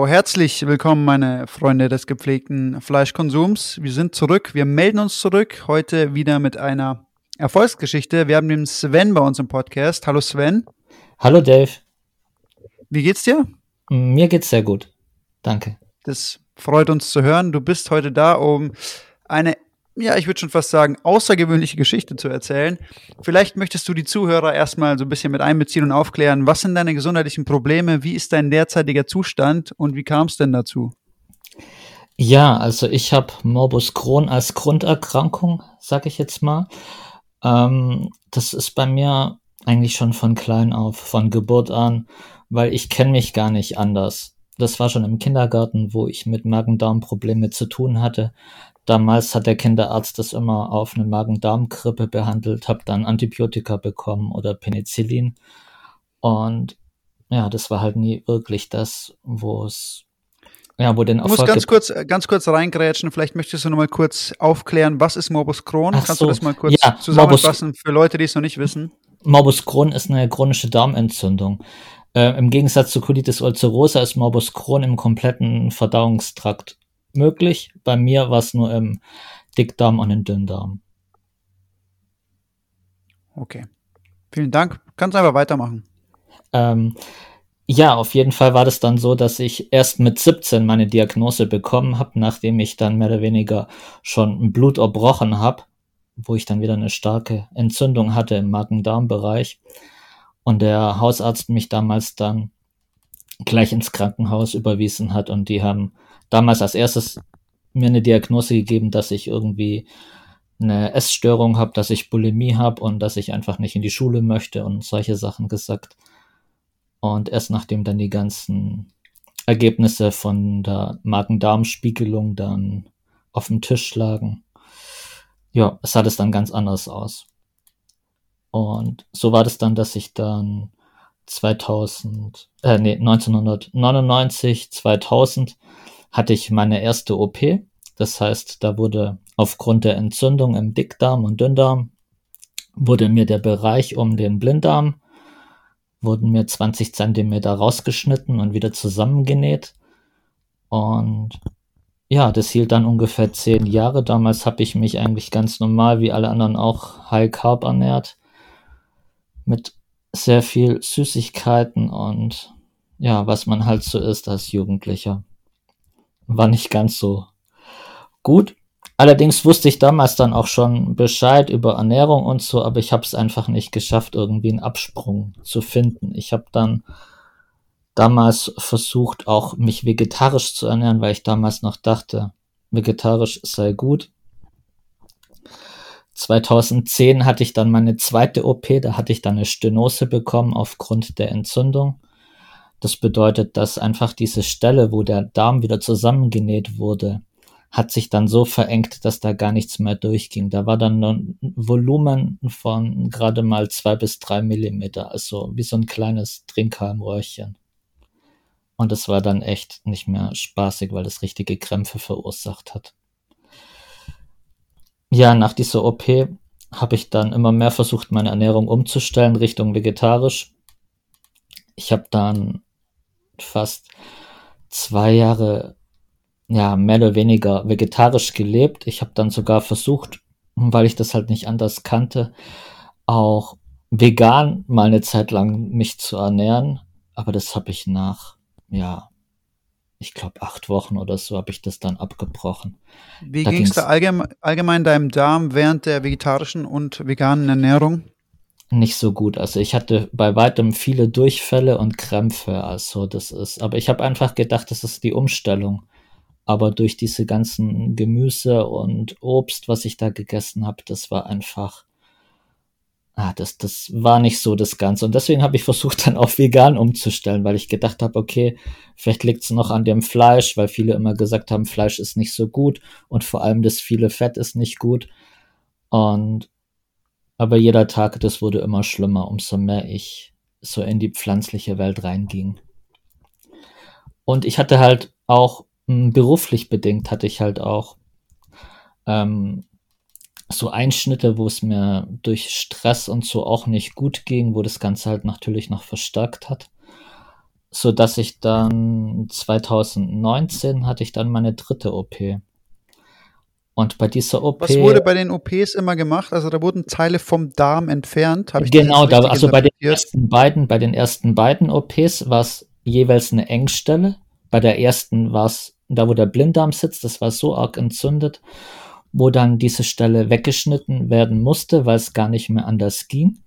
So, herzlich willkommen, meine Freunde des gepflegten Fleischkonsums. Wir sind zurück, wir melden uns zurück, heute wieder mit einer Erfolgsgeschichte. Wir haben den Sven bei uns im Podcast. Hallo Sven. Hallo Dave. Wie geht's dir? Mir geht's sehr gut. Danke. Das freut uns zu hören. Du bist heute da, um eine ja, ich würde schon fast sagen, außergewöhnliche Geschichte zu erzählen. Vielleicht möchtest du die Zuhörer erstmal so ein bisschen mit einbeziehen und aufklären, was sind deine gesundheitlichen Probleme, wie ist dein derzeitiger Zustand und wie kam es denn dazu? Ja, also ich habe Morbus Crohn als Grunderkrankung, sage ich jetzt mal. Ähm, das ist bei mir eigentlich schon von klein auf, von Geburt an, weil ich kenne mich gar nicht anders. Das war schon im Kindergarten, wo ich mit Magen-Darm-Probleme zu tun hatte. Damals hat der Kinderarzt das immer auf eine Magen-Darm-Grippe behandelt, habe dann Antibiotika bekommen oder Penicillin. Und ja, das war halt nie wirklich das, wo es ja, wo den Erfolg Du musst ganz kurz, ganz kurz reingrätschen. Vielleicht möchtest du noch mal kurz aufklären, was ist Morbus Crohn? Ach Kannst so, du das mal kurz ja, zusammenfassen Morbus, für Leute, die es noch nicht wissen? Morbus Crohn ist eine chronische Darmentzündung. Äh, Im Gegensatz zu Colitis ulcerosa ist Morbus Crohn im kompletten Verdauungstrakt möglich. Bei mir war es nur im Dickdarm und im Dünndarm. Okay. Vielen Dank. Kannst einfach weitermachen. Ähm, ja, auf jeden Fall war das dann so, dass ich erst mit 17 meine Diagnose bekommen habe, nachdem ich dann mehr oder weniger schon Blut erbrochen habe, wo ich dann wieder eine starke Entzündung hatte im Magen-Darm-Bereich. Und der Hausarzt mich damals dann gleich ins Krankenhaus überwiesen hat und die haben damals als erstes mir eine Diagnose gegeben, dass ich irgendwie eine Essstörung habe, dass ich Bulimie habe und dass ich einfach nicht in die Schule möchte und solche Sachen gesagt. Und erst nachdem dann die ganzen Ergebnisse von der Magen-Darm-Spiegelung dann auf dem Tisch lagen, ja, sah das dann ganz anders aus. Und so war das dann, dass ich dann 2000, äh, nee, 1999, 2000 hatte ich meine erste OP. Das heißt, da wurde aufgrund der Entzündung im Dickdarm und Dünndarm wurde mir der Bereich um den Blinddarm wurden mir 20 Zentimeter rausgeschnitten und wieder zusammengenäht. Und ja, das hielt dann ungefähr zehn Jahre. Damals habe ich mich eigentlich ganz normal wie alle anderen auch High Carb ernährt. Mit sehr viel Süßigkeiten und ja, was man halt so ist als Jugendlicher war nicht ganz so gut. Allerdings wusste ich damals dann auch schon Bescheid über Ernährung und so, aber ich habe es einfach nicht geschafft, irgendwie einen Absprung zu finden. Ich habe dann damals versucht, auch mich vegetarisch zu ernähren, weil ich damals noch dachte, vegetarisch sei gut. 2010 hatte ich dann meine zweite OP, da hatte ich dann eine Stenose bekommen aufgrund der Entzündung. Das bedeutet, dass einfach diese Stelle, wo der Darm wieder zusammengenäht wurde, hat sich dann so verengt, dass da gar nichts mehr durchging. Da war dann ein Volumen von gerade mal zwei bis drei Millimeter, also wie so ein kleines Trinkhalmröhrchen. Und das war dann echt nicht mehr spaßig, weil das richtige Krämpfe verursacht hat. Ja, nach dieser OP habe ich dann immer mehr versucht, meine Ernährung umzustellen Richtung vegetarisch. Ich habe dann fast zwei Jahre ja mehr oder weniger vegetarisch gelebt. Ich habe dann sogar versucht, weil ich das halt nicht anders kannte, auch vegan mal eine Zeit lang mich zu ernähren. Aber das habe ich nach, ja, ich glaube acht Wochen oder so habe ich das dann abgebrochen. Wie ging es da allgemein, allgemein deinem Darm während der vegetarischen und veganen Ernährung? Nicht so gut. Also ich hatte bei weitem viele Durchfälle und Krämpfe. Also das ist, aber ich habe einfach gedacht, das ist die Umstellung. Aber durch diese ganzen Gemüse und Obst, was ich da gegessen habe, das war einfach, ah, das, das war nicht so das Ganze. Und deswegen habe ich versucht, dann auf vegan umzustellen, weil ich gedacht habe, okay, vielleicht liegt es noch an dem Fleisch, weil viele immer gesagt haben, Fleisch ist nicht so gut und vor allem das viele Fett ist nicht gut. Und aber jeder Tag, das wurde immer schlimmer, umso mehr ich so in die pflanzliche Welt reinging. Und ich hatte halt auch hm, beruflich bedingt hatte ich halt auch ähm, so Einschnitte, wo es mir durch Stress und so auch nicht gut ging, wo das Ganze halt natürlich noch verstärkt hat. So dass ich dann 2019 hatte ich dann meine dritte OP. Und bei dieser OP. Was wurde bei den OPs immer gemacht? Also da wurden Teile vom Darm entfernt. Habe ich genau, da, also bei den ersten beiden, bei den ersten beiden OPs war es jeweils eine Engstelle. Bei der ersten war es da, wo der Blinddarm sitzt, das war so arg entzündet, wo dann diese Stelle weggeschnitten werden musste, weil es gar nicht mehr anders ging.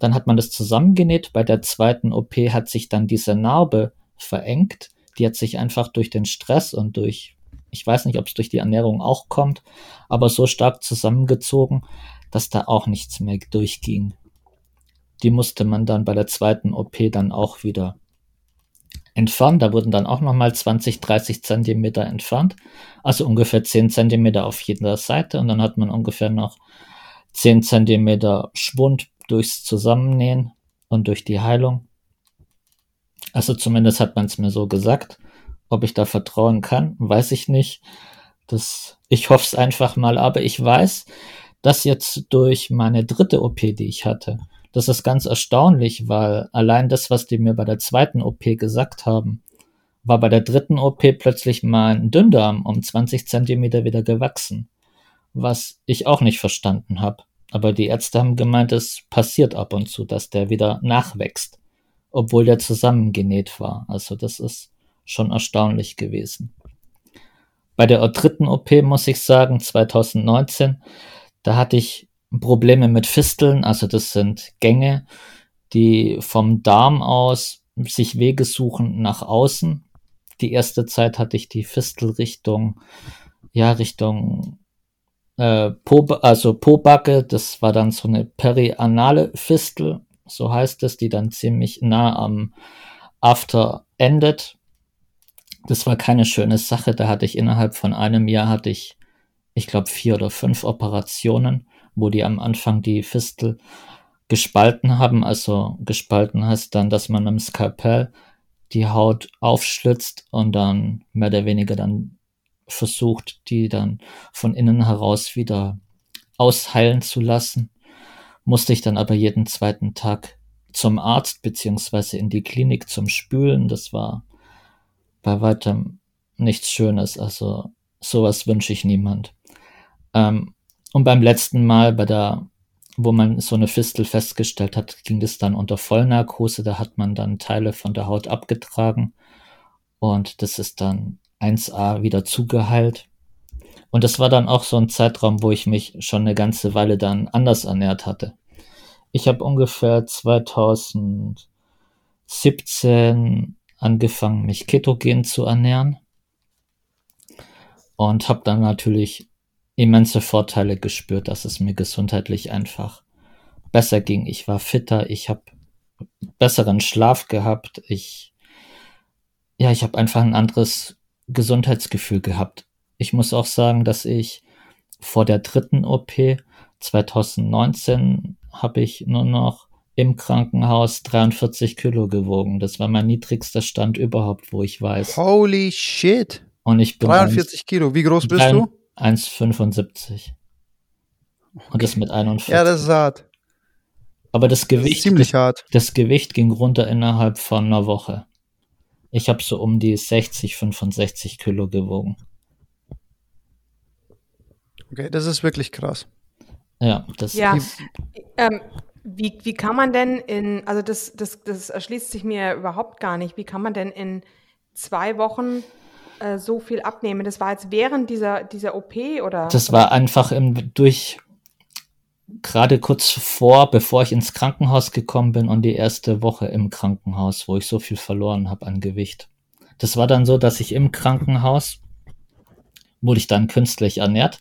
Dann hat man das zusammengenäht. Bei der zweiten OP hat sich dann diese Narbe verengt. Die hat sich einfach durch den Stress und durch ich weiß nicht, ob es durch die Ernährung auch kommt, aber so stark zusammengezogen, dass da auch nichts mehr durchging. Die musste man dann bei der zweiten OP dann auch wieder entfernen. Da wurden dann auch nochmal 20, 30 Zentimeter entfernt. Also ungefähr 10 Zentimeter auf jeder Seite. Und dann hat man ungefähr noch 10 Zentimeter Schwund durchs Zusammennähen und durch die Heilung. Also zumindest hat man es mir so gesagt. Ob ich da vertrauen kann, weiß ich nicht. Das, ich hoffe es einfach mal, aber ich weiß, dass jetzt durch meine dritte OP, die ich hatte, das ist ganz erstaunlich, weil allein das, was die mir bei der zweiten OP gesagt haben, war bei der dritten OP plötzlich mein Dünndarm um 20 Zentimeter wieder gewachsen. Was ich auch nicht verstanden habe. Aber die Ärzte haben gemeint, es passiert ab und zu, dass der wieder nachwächst, obwohl der zusammengenäht war. Also das ist schon erstaunlich gewesen. Bei der dritten OP muss ich sagen, 2019, da hatte ich Probleme mit Fisteln, also das sind Gänge, die vom Darm aus sich Wege suchen nach außen. Die erste Zeit hatte ich die Fistel Richtung, ja, Richtung äh, po, also Pobacke, das war dann so eine perianale Fistel, so heißt es, die dann ziemlich nah am After endet. Das war keine schöne Sache. Da hatte ich innerhalb von einem Jahr hatte ich, ich glaube, vier oder fünf Operationen, wo die am Anfang die Fistel gespalten haben. Also gespalten heißt dann, dass man am Skalpell die Haut aufschlitzt und dann mehr oder weniger dann versucht, die dann von innen heraus wieder ausheilen zu lassen. Musste ich dann aber jeden zweiten Tag zum Arzt beziehungsweise in die Klinik zum Spülen. Das war bei weitem nichts Schönes. Also sowas wünsche ich niemand. Ähm, und beim letzten Mal, bei der, wo man so eine Fistel festgestellt hat, ging es dann unter Vollnarkose. Da hat man dann Teile von der Haut abgetragen und das ist dann 1a wieder zugeheilt. Und das war dann auch so ein Zeitraum, wo ich mich schon eine ganze Weile dann anders ernährt hatte. Ich habe ungefähr 2017 angefangen, mich ketogen zu ernähren und habe dann natürlich immense Vorteile gespürt, dass es mir gesundheitlich einfach besser ging. Ich war fitter, ich habe besseren Schlaf gehabt, ich ja, ich habe einfach ein anderes Gesundheitsgefühl gehabt. Ich muss auch sagen, dass ich vor der dritten OP 2019 habe ich nur noch im Krankenhaus 43 Kilo gewogen. Das war mein niedrigster Stand überhaupt, wo ich weiß. Holy shit. Und ich bin 43 1, Kilo. Wie groß bist 1, du? 1,75. Okay. Und das mit 41. Ja, das ist hart. Aber das Gewicht. Das ziemlich hart. Das Gewicht ging runter innerhalb von einer Woche. Ich habe so um die 60, 65 Kilo gewogen. Okay, das ist wirklich krass. Ja, das ja. Ähm, wie, wie kann man denn in, also das, das, das erschließt sich mir überhaupt gar nicht, wie kann man denn in zwei Wochen äh, so viel abnehmen? Das war jetzt während dieser, dieser OP oder? Das war einfach im, durch, gerade kurz vor, bevor ich ins Krankenhaus gekommen bin und die erste Woche im Krankenhaus, wo ich so viel verloren habe an Gewicht. Das war dann so, dass ich im Krankenhaus wurde ich dann künstlich ernährt.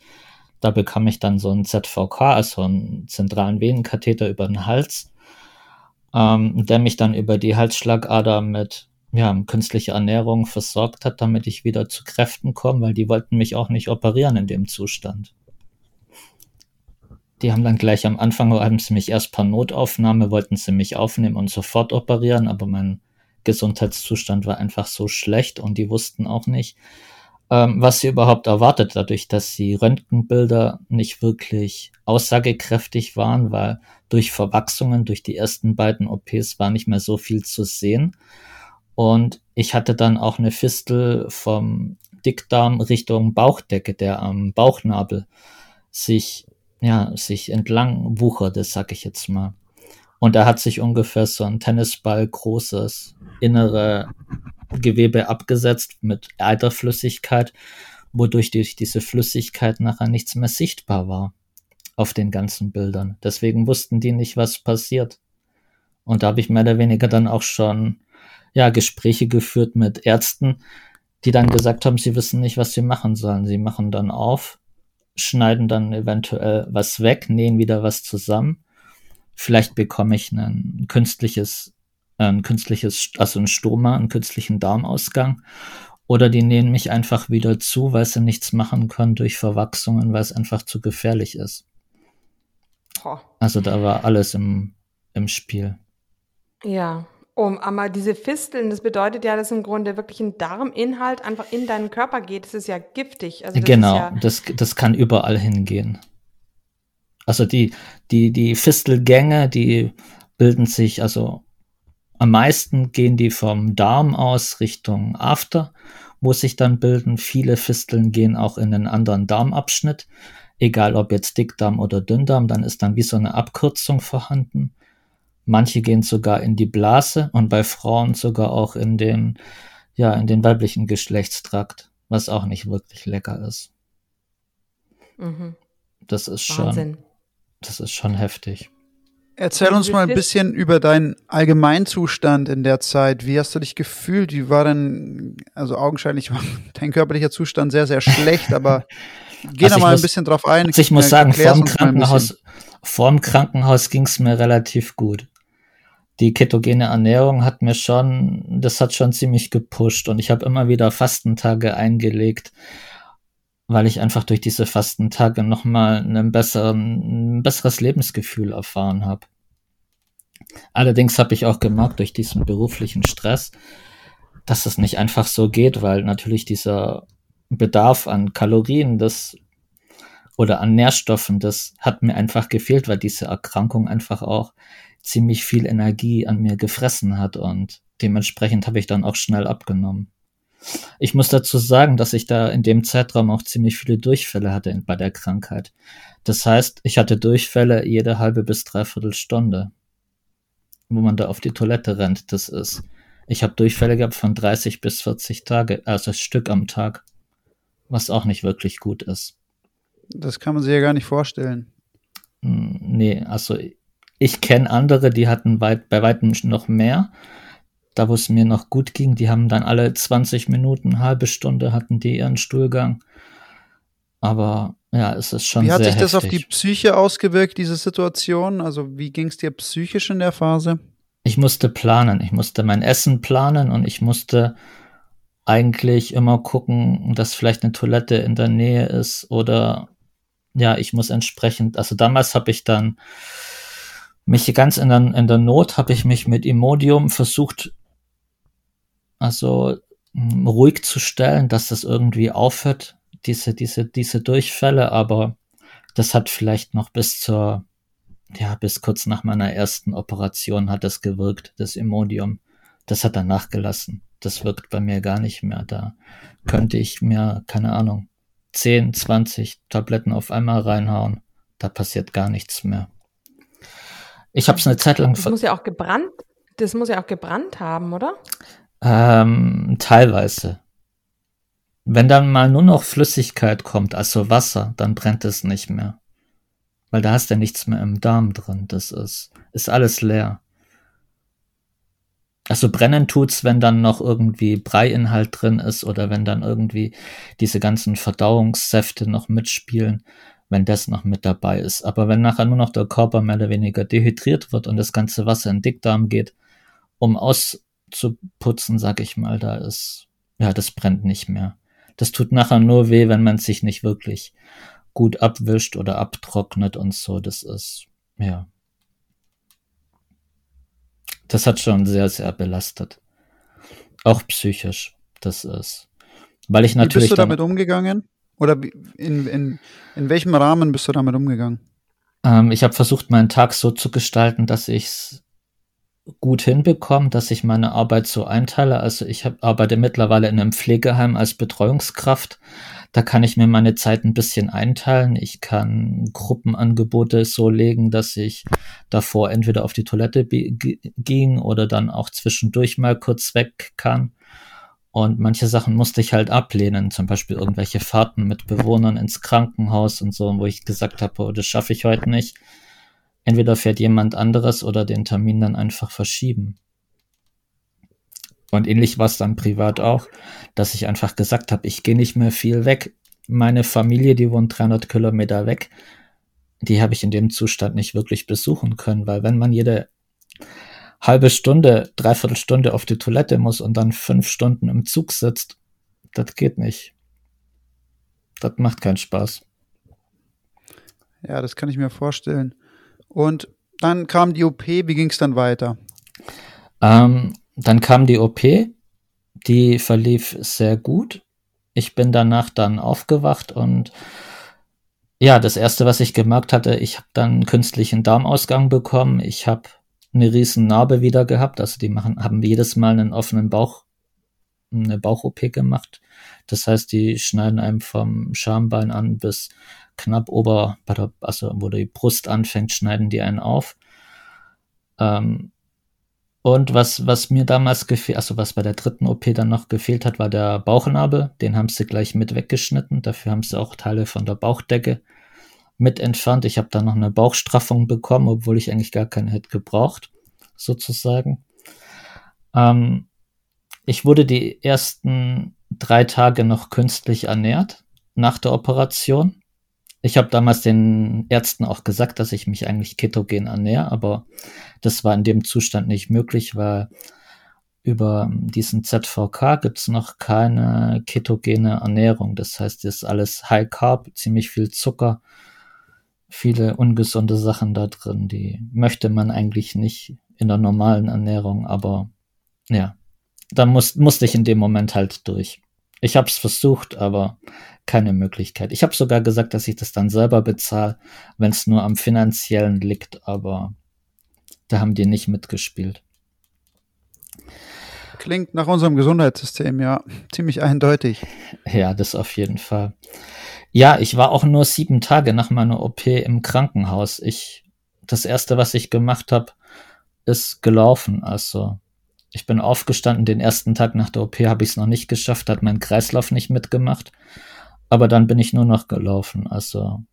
Da bekam ich dann so einen ZVK, also einen zentralen Venenkatheter über den Hals, ähm, der mich dann über die Halsschlagader mit ja, künstlicher Ernährung versorgt hat, damit ich wieder zu Kräften komme, weil die wollten mich auch nicht operieren in dem Zustand. die haben dann gleich am Anfang, haben sie mich erst per Notaufnahme, wollten sie mich aufnehmen und sofort operieren, aber mein Gesundheitszustand war einfach so schlecht und die wussten auch nicht, ähm, was sie überhaupt erwartet, dadurch, dass die Röntgenbilder nicht wirklich aussagekräftig waren, weil durch Verwachsungen, durch die ersten beiden OPs war nicht mehr so viel zu sehen. Und ich hatte dann auch eine Fistel vom Dickdarm Richtung Bauchdecke, der am Bauchnabel sich, ja, sich entlang wucherte, sag ich jetzt mal. Und da hat sich ungefähr so ein Tennisball großes innere Gewebe abgesetzt mit Eiterflüssigkeit, wodurch durch diese Flüssigkeit nachher nichts mehr sichtbar war auf den ganzen Bildern. Deswegen wussten die nicht, was passiert. Und da habe ich mehr oder weniger dann auch schon ja, Gespräche geführt mit Ärzten, die dann gesagt haben, sie wissen nicht, was sie machen sollen. Sie machen dann auf, schneiden dann eventuell was weg, nähen wieder was zusammen. Vielleicht bekomme ich ein künstliches, ein künstliches, also ein Stoma, einen künstlichen Darmausgang. Oder die nähen mich einfach wieder zu, weil sie nichts machen können durch Verwachsungen, weil es einfach zu gefährlich ist. Also da war alles im, im Spiel. Ja, um, aber diese Fisteln, das bedeutet ja, dass im Grunde wirklich ein Darminhalt einfach in deinen Körper geht. Das ist ja giftig. Also das genau, ja das, das kann überall hingehen. Also die, die, die Fistelgänge, die bilden sich, also am meisten gehen die vom Darm aus Richtung After, wo sich dann bilden. Viele Fisteln gehen auch in einen anderen Darmabschnitt, egal ob jetzt Dickdarm oder Dünndarm, dann ist dann wie so eine Abkürzung vorhanden. Manche gehen sogar in die Blase und bei Frauen sogar auch in den, ja, in den weiblichen Geschlechtstrakt, was auch nicht wirklich lecker ist. Mhm. Das ist Wahnsinn. schon, das ist schon heftig. Erzähl uns mal ein bisschen über deinen Allgemeinzustand in der Zeit. Wie hast du dich gefühlt? Wie war denn, also augenscheinlich war dein körperlicher Zustand sehr, sehr schlecht, aber geh also da mal muss, ein bisschen drauf ein. Also ich muss sagen, vorm Krankenhaus, vorm Krankenhaus ging es mir relativ gut die ketogene Ernährung hat mir schon, das hat schon ziemlich gepusht und ich habe immer wieder Fastentage eingelegt, weil ich einfach durch diese Fastentage nochmal einen besseren, ein besseres Lebensgefühl erfahren habe. Allerdings habe ich auch gemerkt durch diesen beruflichen Stress, dass es nicht einfach so geht, weil natürlich dieser Bedarf an Kalorien, das oder an Nährstoffen, das hat mir einfach gefehlt, weil diese Erkrankung einfach auch ziemlich viel Energie an mir gefressen hat und dementsprechend habe ich dann auch schnell abgenommen. Ich muss dazu sagen, dass ich da in dem Zeitraum auch ziemlich viele Durchfälle hatte bei der Krankheit. Das heißt, ich hatte Durchfälle jede halbe bis dreiviertel Stunde, wo man da auf die Toilette rennt. Das ist, ich habe Durchfälle gehabt von 30 bis 40 Tage, also Stück am Tag, was auch nicht wirklich gut ist. Das kann man sich ja gar nicht vorstellen. Hm, nee, also ich kenne andere, die hatten weit, bei weitem noch mehr. Da, wo es mir noch gut ging, die haben dann alle 20 Minuten, halbe Stunde hatten die ihren Stuhlgang. Aber ja, es ist schon Wie hat sich heftig. das auf die Psyche ausgewirkt, diese Situation? Also wie ging es dir psychisch in der Phase? Ich musste planen. Ich musste mein Essen planen und ich musste eigentlich immer gucken, dass vielleicht eine Toilette in der Nähe ist oder ja, ich muss entsprechend, also damals habe ich dann mich ganz in der, in der Not habe ich mich mit Imodium versucht, also hm, ruhig zu stellen, dass das irgendwie aufhört, diese, diese, diese Durchfälle, aber das hat vielleicht noch bis zur, ja, bis kurz nach meiner ersten Operation hat das gewirkt, das Imodium. Das hat dann nachgelassen. Das wirkt bei mir gar nicht mehr. Da könnte ich mir, keine Ahnung, 10, 20 Tabletten auf einmal reinhauen. Da passiert gar nichts mehr. Ich habe es eine Zeit lang. Das muss ja auch gebrannt. Das muss ja auch gebrannt haben, oder? Ähm, teilweise. Wenn dann mal nur noch Flüssigkeit kommt, also Wasser, dann brennt es nicht mehr. Weil da hast du ja nichts mehr im Darm drin. Das ist, ist alles leer. Also brennen tut's, wenn dann noch irgendwie Breiinhalt drin ist oder wenn dann irgendwie diese ganzen Verdauungssäfte noch mitspielen wenn das noch mit dabei ist. Aber wenn nachher nur noch der Körper mehr oder weniger dehydriert wird und das ganze Wasser in den Dickdarm geht, um auszuputzen, sag ich mal, da ist, ja, das brennt nicht mehr. Das tut nachher nur weh, wenn man sich nicht wirklich gut abwischt oder abtrocknet und so. Das ist, ja. Das hat schon sehr, sehr belastet. Auch psychisch. Das ist. Weil ich natürlich. Wie bist du damit umgegangen? Oder in, in, in welchem Rahmen bist du damit umgegangen? Ähm, ich habe versucht, meinen Tag so zu gestalten, dass ich es gut hinbekomme, dass ich meine Arbeit so einteile. Also ich hab, arbeite mittlerweile in einem Pflegeheim als Betreuungskraft. Da kann ich mir meine Zeit ein bisschen einteilen. Ich kann Gruppenangebote so legen, dass ich davor entweder auf die Toilette ging oder dann auch zwischendurch mal kurz weg kann. Und manche Sachen musste ich halt ablehnen, zum Beispiel irgendwelche Fahrten mit Bewohnern ins Krankenhaus und so, wo ich gesagt habe, oh, das schaffe ich heute nicht. Entweder fährt jemand anderes oder den Termin dann einfach verschieben. Und ähnlich war es dann privat auch, dass ich einfach gesagt habe, ich gehe nicht mehr viel weg. Meine Familie, die wohnt 300 Kilometer weg, die habe ich in dem Zustand nicht wirklich besuchen können, weil wenn man jede halbe Stunde, dreiviertel Stunde auf die Toilette muss und dann fünf Stunden im Zug sitzt, das geht nicht. Das macht keinen Spaß. Ja, das kann ich mir vorstellen. Und dann kam die OP, wie ging es dann weiter? Ähm, dann kam die OP, die verlief sehr gut. Ich bin danach dann aufgewacht und ja, das erste, was ich gemerkt hatte, ich habe dann einen künstlichen Darmausgang bekommen. Ich habe eine riesen Narbe wieder gehabt. Also die machen, haben jedes Mal einen offenen Bauch, eine Bauch-OP gemacht. Das heißt, die schneiden einem vom Schambein an bis knapp ober, also wo die Brust anfängt, schneiden die einen auf. Ähm, und was, was mir damals gefehlt, also was bei der dritten OP dann noch gefehlt hat, war der Bauchnabel. Den haben sie gleich mit weggeschnitten. Dafür haben sie auch Teile von der Bauchdecke mit entfernt. Ich habe dann noch eine Bauchstraffung bekommen, obwohl ich eigentlich gar keine hätte gebraucht, sozusagen. Ähm, ich wurde die ersten drei Tage noch künstlich ernährt nach der Operation. Ich habe damals den Ärzten auch gesagt, dass ich mich eigentlich ketogen ernähre, aber das war in dem Zustand nicht möglich, weil über diesen ZVK gibt es noch keine ketogene Ernährung. Das heißt, es ist alles High Carb, ziemlich viel Zucker, viele ungesunde Sachen da drin. Die möchte man eigentlich nicht in der normalen Ernährung, aber ja, da muss, musste ich in dem Moment halt durch. Ich habe es versucht, aber keine Möglichkeit. Ich habe sogar gesagt, dass ich das dann selber bezahle, wenn es nur am finanziellen liegt, aber da haben die nicht mitgespielt. Klingt nach unserem Gesundheitssystem, ja, ziemlich eindeutig. Ja, das auf jeden Fall. Ja, ich war auch nur sieben Tage nach meiner OP im Krankenhaus. Ich, das erste, was ich gemacht habe, ist gelaufen. Also ich bin aufgestanden. Den ersten Tag nach der OP habe ich es noch nicht geschafft, hat mein Kreislauf nicht mitgemacht. Aber dann bin ich nur noch gelaufen. Also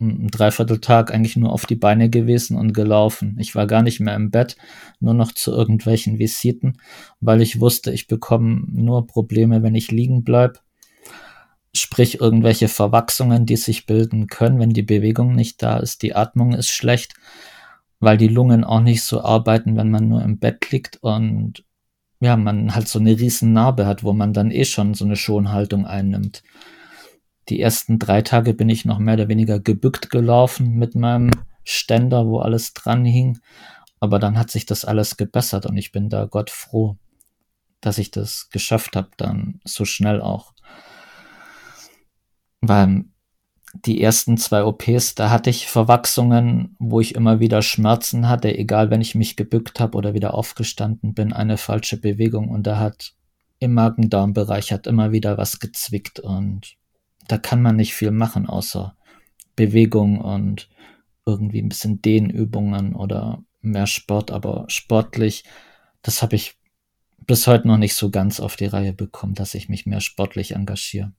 ein Dreivierteltag eigentlich nur auf die Beine gewesen und gelaufen. Ich war gar nicht mehr im Bett, nur noch zu irgendwelchen Visiten, weil ich wusste, ich bekomme nur Probleme, wenn ich liegen bleib. Sprich irgendwelche Verwachsungen, die sich bilden können, wenn die Bewegung nicht da ist. Die Atmung ist schlecht, weil die Lungen auch nicht so arbeiten, wenn man nur im Bett liegt und ja, man halt so eine riesen Narbe hat, wo man dann eh schon so eine Schonhaltung einnimmt die ersten drei Tage bin ich noch mehr oder weniger gebückt gelaufen mit meinem Ständer, wo alles dran hing. Aber dann hat sich das alles gebessert und ich bin da Gott froh, dass ich das geschafft habe, dann so schnell auch. Weil die ersten zwei OPs, da hatte ich Verwachsungen, wo ich immer wieder Schmerzen hatte, egal wenn ich mich gebückt habe oder wieder aufgestanden bin, eine falsche Bewegung und da hat im Magen-Darm-Bereich hat immer wieder was gezwickt und da kann man nicht viel machen, außer Bewegung und irgendwie ein bisschen Dehnübungen oder mehr Sport, aber sportlich, das habe ich bis heute noch nicht so ganz auf die Reihe bekommen, dass ich mich mehr sportlich engagiere.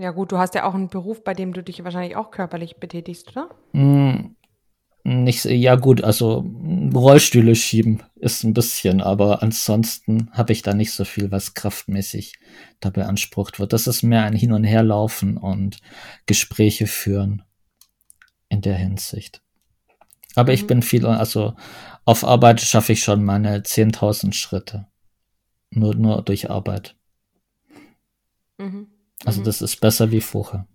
Ja gut, du hast ja auch einen Beruf, bei dem du dich wahrscheinlich auch körperlich betätigst, oder? Mm, nicht, ja gut, also Rollstühle schieben ist ein bisschen, aber ansonsten habe ich da nicht so viel, was kraftmäßig da beansprucht wird. Das ist mehr ein Hin- und Herlaufen und Gespräche führen in der Hinsicht. Aber mhm. ich bin viel, also auf Arbeit schaffe ich schon meine 10.000 Schritte. Nur, nur durch Arbeit. Mhm. Also mhm. das ist besser wie vorher.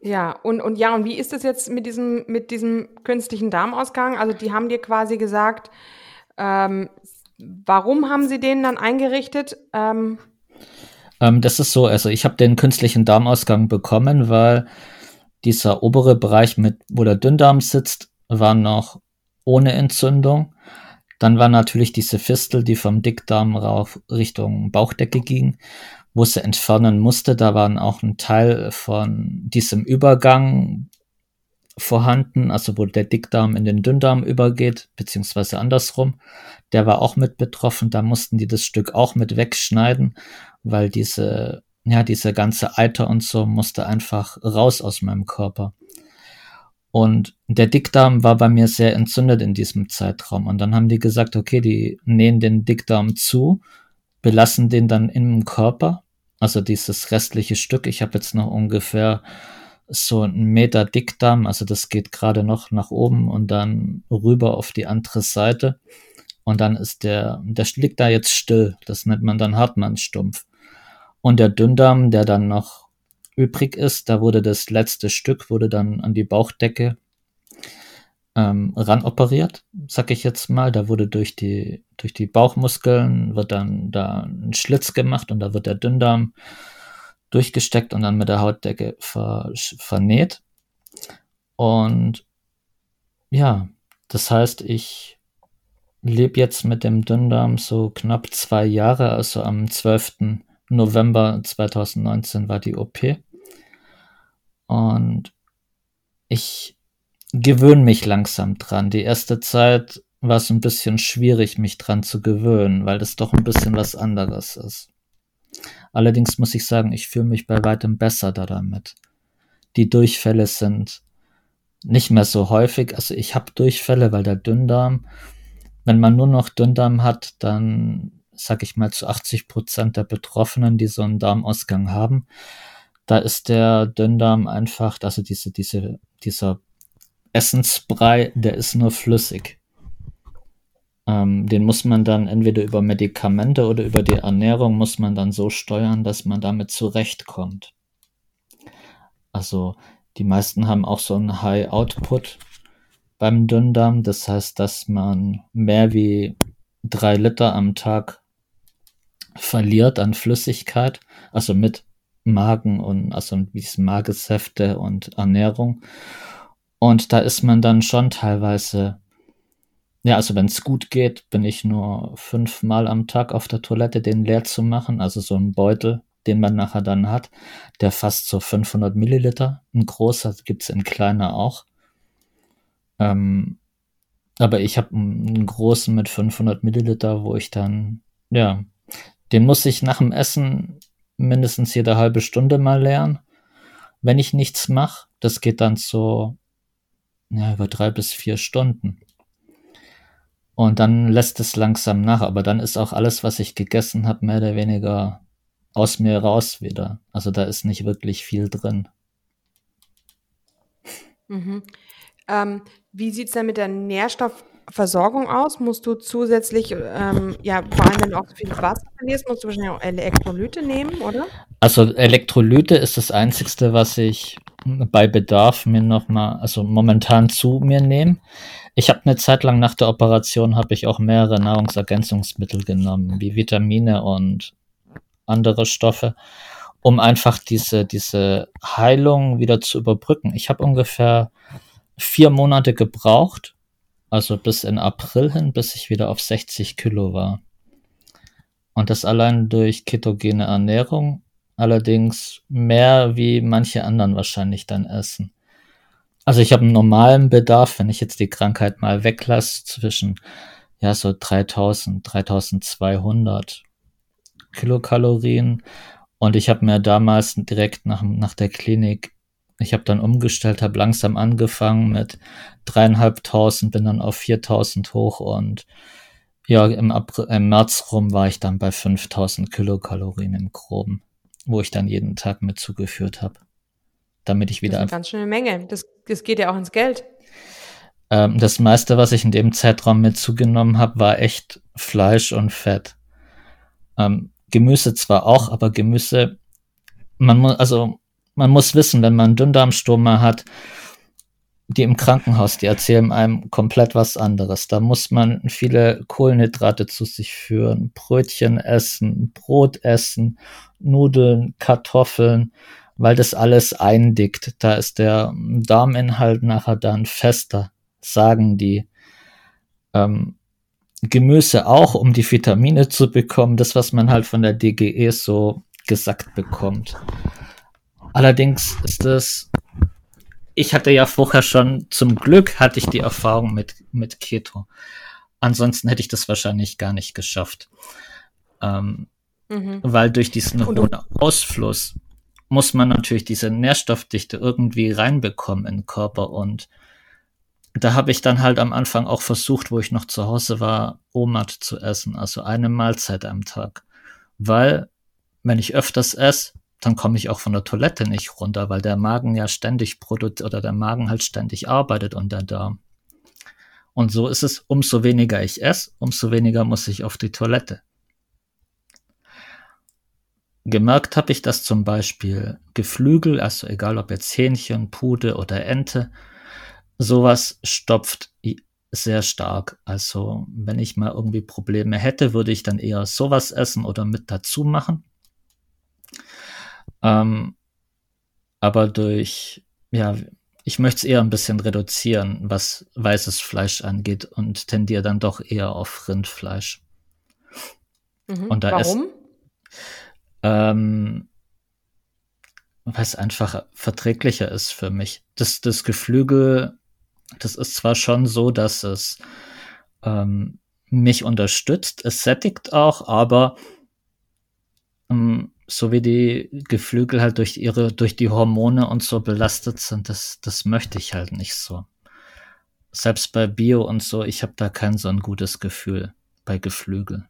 Ja, und, und ja, und wie ist das jetzt mit diesem, mit diesem künstlichen Darmausgang? Also die haben dir quasi gesagt, ähm, warum haben sie den dann eingerichtet? Ähm, ähm, das ist so, also ich habe den künstlichen Darmausgang bekommen, weil dieser obere Bereich, mit, wo der Dünndarm sitzt, war noch ohne Entzündung. Dann war natürlich diese Fistel, die vom Dickdarm rauf Richtung Bauchdecke ging, wo sie entfernen musste. Da war auch ein Teil von diesem Übergang vorhanden, also wo der Dickdarm in den Dünndarm übergeht, beziehungsweise andersrum. Der war auch mit betroffen. Da mussten die das Stück auch mit wegschneiden, weil diese, ja, diese ganze Eiter und so musste einfach raus aus meinem Körper. Und der Dickdarm war bei mir sehr entzündet in diesem Zeitraum. Und dann haben die gesagt, okay, die nähen den Dickdarm zu, belassen den dann im Körper, also dieses restliche Stück. Ich habe jetzt noch ungefähr so einen Meter Dickdarm, also das geht gerade noch nach oben und dann rüber auf die andere Seite. Und dann ist der, der liegt da jetzt still. Das nennt man dann Hartmannsstumpf. Und der Dünndarm, der dann noch übrig ist. Da wurde das letzte Stück, wurde dann an die Bauchdecke ähm, ran operiert, sag ich jetzt mal. Da wurde durch die, durch die Bauchmuskeln wird dann da ein Schlitz gemacht und da wird der Dünndarm durchgesteckt und dann mit der Hautdecke ver, vernäht. Und ja, das heißt, ich lebe jetzt mit dem Dünndarm so knapp zwei Jahre, also am 12. November 2019 war die OP. Und ich gewöhne mich langsam dran. Die erste Zeit war es ein bisschen schwierig, mich dran zu gewöhnen, weil das doch ein bisschen was anderes ist. Allerdings muss ich sagen, ich fühle mich bei weitem besser da damit. Die Durchfälle sind nicht mehr so häufig. Also ich habe Durchfälle, weil der Dünndarm, wenn man nur noch Dünndarm hat, dann sag ich mal, zu 80 Prozent der Betroffenen, die so einen Darmausgang haben, da ist der Dünndarm einfach, also diese, diese, dieser Essensbrei, der ist nur flüssig. Ähm, den muss man dann entweder über Medikamente oder über die Ernährung muss man dann so steuern, dass man damit zurechtkommt. Also die meisten haben auch so einen High Output beim Dünndarm. Das heißt, dass man mehr wie drei Liter am Tag verliert an Flüssigkeit, also mit Magen und also wie Magesäfte und Ernährung. Und da ist man dann schon teilweise, ja, also wenn es gut geht, bin ich nur fünfmal am Tag auf der Toilette, den leer zu machen. Also so ein Beutel, den man nachher dann hat, der fast so 500 Milliliter. Ein großer gibt's in kleiner auch. Ähm, aber ich habe einen großen mit 500 Milliliter, wo ich dann, ja, den muss ich nach dem Essen mindestens jede halbe Stunde mal lernen. Wenn ich nichts mache, das geht dann so ja, über drei bis vier Stunden. Und dann lässt es langsam nach, aber dann ist auch alles, was ich gegessen habe, mehr oder weniger aus mir raus wieder. Also da ist nicht wirklich viel drin. Mhm. Ähm, wie sieht es denn mit der Nährstoff Versorgung aus? Musst du zusätzlich, ähm, ja, vor allem wenn du auch so viel Wasser verlierst, musst du wahrscheinlich auch Elektrolyte nehmen, oder? Also Elektrolyte ist das Einzige, was ich bei Bedarf mir nochmal, also momentan zu mir nehme. Ich habe eine Zeit lang nach der Operation habe ich auch mehrere Nahrungsergänzungsmittel genommen, wie Vitamine und andere Stoffe, um einfach diese, diese Heilung wieder zu überbrücken. Ich habe ungefähr vier Monate gebraucht, also bis in April hin, bis ich wieder auf 60 Kilo war. Und das allein durch ketogene Ernährung, allerdings mehr wie manche anderen wahrscheinlich dann essen. Also ich habe einen normalen Bedarf, wenn ich jetzt die Krankheit mal weglasse, zwischen ja so 3000, 3200 Kilokalorien. Und ich habe mir damals direkt nach, nach der Klinik ich habe dann umgestellt, habe langsam angefangen mit dreieinhalbtausend, bin dann auf viertausend hoch und ja, im, April, im März rum war ich dann bei 5000 Kilokalorien im Groben, wo ich dann jeden Tag mit zugeführt habe. Damit ich wieder. Das ist eine ganz schöne Menge. Das, das geht ja auch ins Geld. Ähm, das meiste, was ich in dem Zeitraum mit zugenommen habe, war echt Fleisch und Fett. Ähm, Gemüse zwar auch, aber Gemüse man muss, also man muss wissen, wenn man Dünndarmstoma hat, die im Krankenhaus, die erzählen einem komplett was anderes. Da muss man viele Kohlenhydrate zu sich führen, Brötchen essen, Brot essen, Nudeln, Kartoffeln, weil das alles eindickt. Da ist der Darminhalt nachher dann fester, sagen die. Ähm, Gemüse auch, um die Vitamine zu bekommen, das, was man halt von der DGE so gesagt bekommt. Allerdings ist es, ich hatte ja vorher schon, zum Glück hatte ich die Erfahrung mit, mit Keto. Ansonsten hätte ich das wahrscheinlich gar nicht geschafft. Ähm, mhm. Weil durch diesen hohen Ausfluss muss man natürlich diese Nährstoffdichte irgendwie reinbekommen in den Körper und da habe ich dann halt am Anfang auch versucht, wo ich noch zu Hause war, OMAD zu essen, also eine Mahlzeit am Tag. Weil, wenn ich öfters esse, dann komme ich auch von der Toilette nicht runter, weil der Magen ja ständig produziert oder der Magen halt ständig arbeitet und der Darm. Und so ist es, umso weniger ich esse, umso weniger muss ich auf die Toilette. Gemerkt habe ich, dass zum Beispiel Geflügel, also egal ob jetzt Hähnchen, Pude oder Ente, sowas stopft sehr stark. Also wenn ich mal irgendwie Probleme hätte, würde ich dann eher sowas essen oder mit dazu machen. Ähm, aber durch, ja, ich möchte es eher ein bisschen reduzieren, was weißes Fleisch angeht und tendiere dann doch eher auf Rindfleisch. Mhm. Und da Warum? ähm, weil es einfach verträglicher ist für mich. Das, das Geflügel das ist zwar schon so, dass es ähm, mich unterstützt, es sättigt auch, aber ähm, so wie die Geflügel halt durch ihre, durch die Hormone und so belastet sind, das, das möchte ich halt nicht so. Selbst bei Bio und so, ich habe da kein so ein gutes Gefühl bei Geflügel.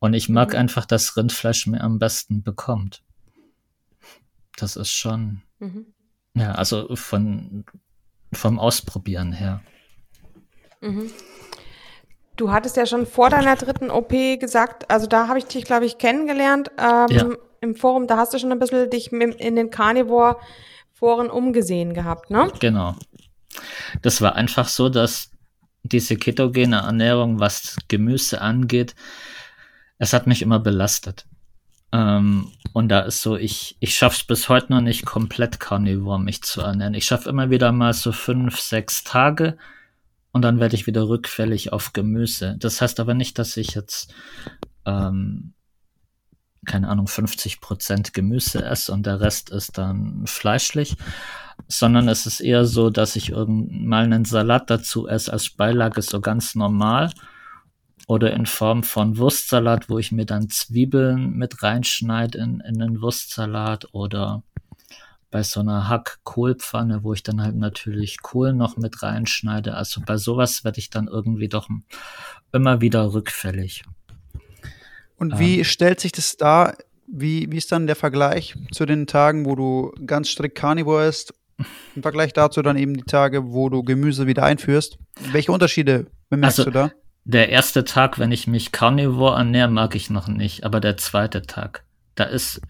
Und ich mag mhm. einfach, dass Rindfleisch mir am besten bekommt. Das ist schon, mhm. ja, also von vom Ausprobieren her. Mhm. Du hattest ja schon vor deiner dritten OP gesagt, also da habe ich dich, glaube ich, kennengelernt ähm, ja. im Forum. Da hast du schon ein bisschen dich in den Carnivore-Foren umgesehen gehabt, ne? Genau. Das war einfach so, dass diese ketogene Ernährung, was Gemüse angeht, es hat mich immer belastet. Ähm, und da ist so, ich, ich schaff's bis heute noch nicht komplett Carnivore mich zu ernähren. Ich schaffe immer wieder mal so fünf, sechs Tage und dann werde ich wieder rückfällig auf Gemüse. Das heißt aber nicht, dass ich jetzt, ähm, keine Ahnung, 50 Prozent Gemüse esse und der Rest ist dann fleischlich, sondern es ist eher so, dass ich mal einen Salat dazu esse als Beilage so ganz normal oder in Form von Wurstsalat, wo ich mir dann Zwiebeln mit reinschneide in, in den Wurstsalat oder bei so einer Hack-Kohlpfanne, wo ich dann halt natürlich Kohl noch mit reinschneide. Also bei sowas werde ich dann irgendwie doch immer wieder rückfällig. Und wie ähm, stellt sich das da? Wie, wie ist dann der Vergleich zu den Tagen, wo du ganz strikt Carnivore isst? Im Vergleich dazu dann eben die Tage, wo du Gemüse wieder einführst. Welche Unterschiede bemerkst also, du da? Der erste Tag, wenn ich mich Carnivore ernähre, mag ich noch nicht, aber der zweite Tag, da ist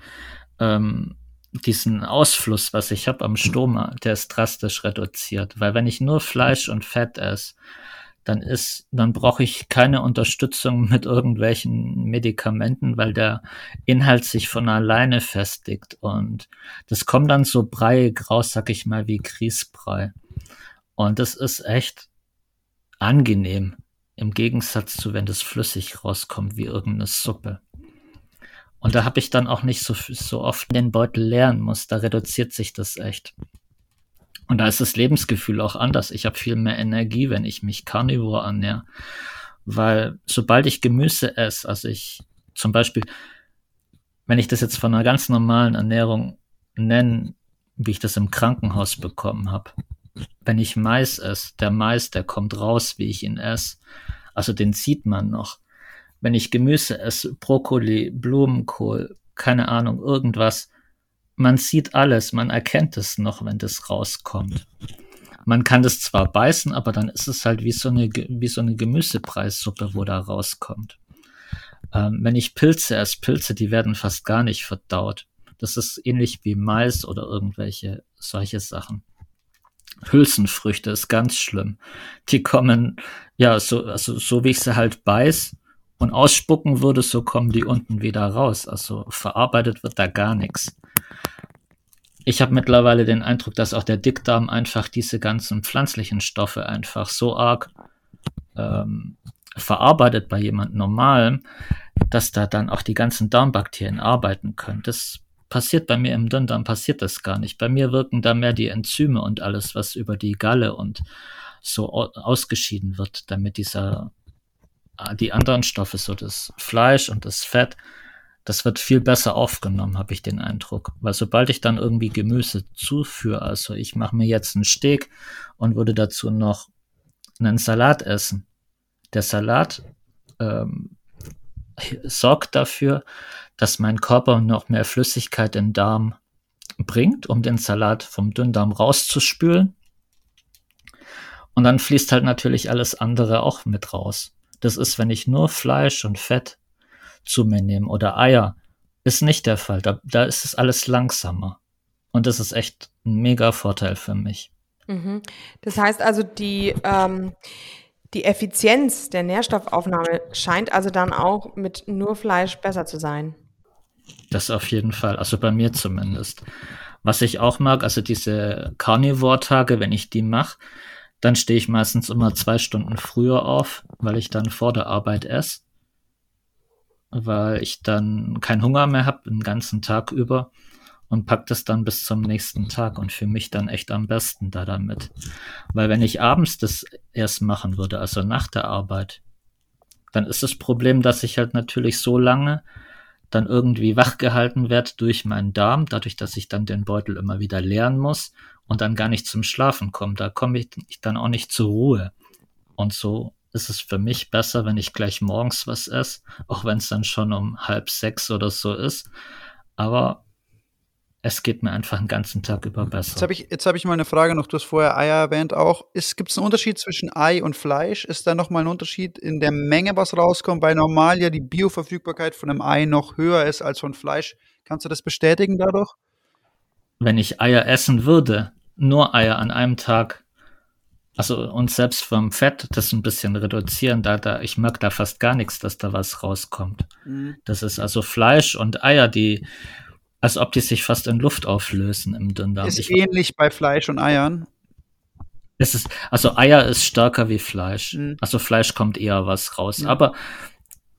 ähm, diesen Ausfluss, was ich habe am Stoma, der ist drastisch reduziert, weil wenn ich nur Fleisch und Fett esse, dann ist, dann brauche ich keine Unterstützung mit irgendwelchen Medikamenten, weil der Inhalt sich von alleine festigt und das kommt dann so breiig raus, sag ich mal, wie Grießbrei. Und das ist echt angenehm. Im Gegensatz zu, wenn das flüssig rauskommt, wie irgendeine Suppe. Und da habe ich dann auch nicht so, so oft den Beutel leeren muss. Da reduziert sich das echt. Und da ist das Lebensgefühl auch anders. Ich habe viel mehr Energie, wenn ich mich Carnivore ernähre. Weil sobald ich Gemüse esse, also ich zum Beispiel, wenn ich das jetzt von einer ganz normalen Ernährung nenne, wie ich das im Krankenhaus bekommen habe, wenn ich Mais esse, der Mais, der kommt raus, wie ich ihn esse. Also den sieht man noch. Wenn ich Gemüse esse, Brokkoli, Blumenkohl, keine Ahnung, irgendwas, man sieht alles, man erkennt es noch, wenn das rauskommt. Man kann das zwar beißen, aber dann ist es halt wie so eine, wie so eine Gemüsepreissuppe, wo da rauskommt. Ähm, wenn ich Pilze esse, Pilze, die werden fast gar nicht verdaut. Das ist ähnlich wie Mais oder irgendwelche solche Sachen. Hülsenfrüchte ist ganz schlimm. Die kommen, ja, so, also so wie ich sie halt beiß und ausspucken würde, so kommen die unten wieder raus. Also verarbeitet wird da gar nichts. Ich habe mittlerweile den Eindruck, dass auch der Dickdarm einfach diese ganzen pflanzlichen Stoffe einfach so arg ähm, verarbeitet bei jemand Normalem, dass da dann auch die ganzen Darmbakterien arbeiten können. Das passiert bei mir im Dünndarm, passiert das gar nicht. Bei mir wirken da mehr die Enzyme und alles, was über die Galle und so ausgeschieden wird, damit dieser, die anderen Stoffe, so das Fleisch und das Fett, das wird viel besser aufgenommen, habe ich den Eindruck. Weil sobald ich dann irgendwie Gemüse zuführe, also ich mache mir jetzt einen Steak und würde dazu noch einen Salat essen. Der Salat ähm, sorgt dafür, dass mein Körper noch mehr Flüssigkeit in den Darm bringt, um den Salat vom Dünndarm rauszuspülen. Und dann fließt halt natürlich alles andere auch mit raus. Das ist, wenn ich nur Fleisch und Fett zu mir nehme oder Eier, ist nicht der Fall. Da, da ist es alles langsamer. Und das ist echt ein mega Vorteil für mich. Mhm. Das heißt also, die, ähm, die Effizienz der Nährstoffaufnahme scheint also dann auch mit nur Fleisch besser zu sein. Das auf jeden Fall, also bei mir zumindest. Was ich auch mag, also diese Carnivore-Tage, wenn ich die mache, dann stehe ich meistens immer zwei Stunden früher auf, weil ich dann vor der Arbeit esse. Weil ich dann keinen Hunger mehr habe, den ganzen Tag über und pack das dann bis zum nächsten Tag und für mich dann echt am besten da damit. Weil wenn ich abends das erst machen würde, also nach der Arbeit, dann ist das Problem, dass ich halt natürlich so lange dann irgendwie wachgehalten werde durch meinen Darm, dadurch, dass ich dann den Beutel immer wieder leeren muss und dann gar nicht zum Schlafen komme. Da komme ich, ich dann auch nicht zur Ruhe. Und so ist es für mich besser, wenn ich gleich morgens was esse, auch wenn es dann schon um halb sechs oder so ist. Aber es geht mir einfach den ganzen Tag über besser. Jetzt habe ich, hab ich mal eine Frage noch. Du hast vorher Eier erwähnt auch. Gibt es einen Unterschied zwischen Ei und Fleisch? Ist da nochmal ein Unterschied in der Menge, was rauskommt? Weil normal ja die Bioverfügbarkeit von einem Ei noch höher ist als von Fleisch. Kannst du das bestätigen dadurch? Wenn ich Eier essen würde, nur Eier an einem Tag, also und selbst vom Fett das ein bisschen reduzieren, da, da ich mag da fast gar nichts, dass da was rauskommt. Mhm. Das ist also Fleisch und Eier, die als ob die sich fast in Luft auflösen im Dünndarm. Ist ich, ähnlich bei Fleisch und Eiern. Es ist, also Eier ist stärker wie Fleisch. Mhm. Also Fleisch kommt eher was raus. Mhm. Aber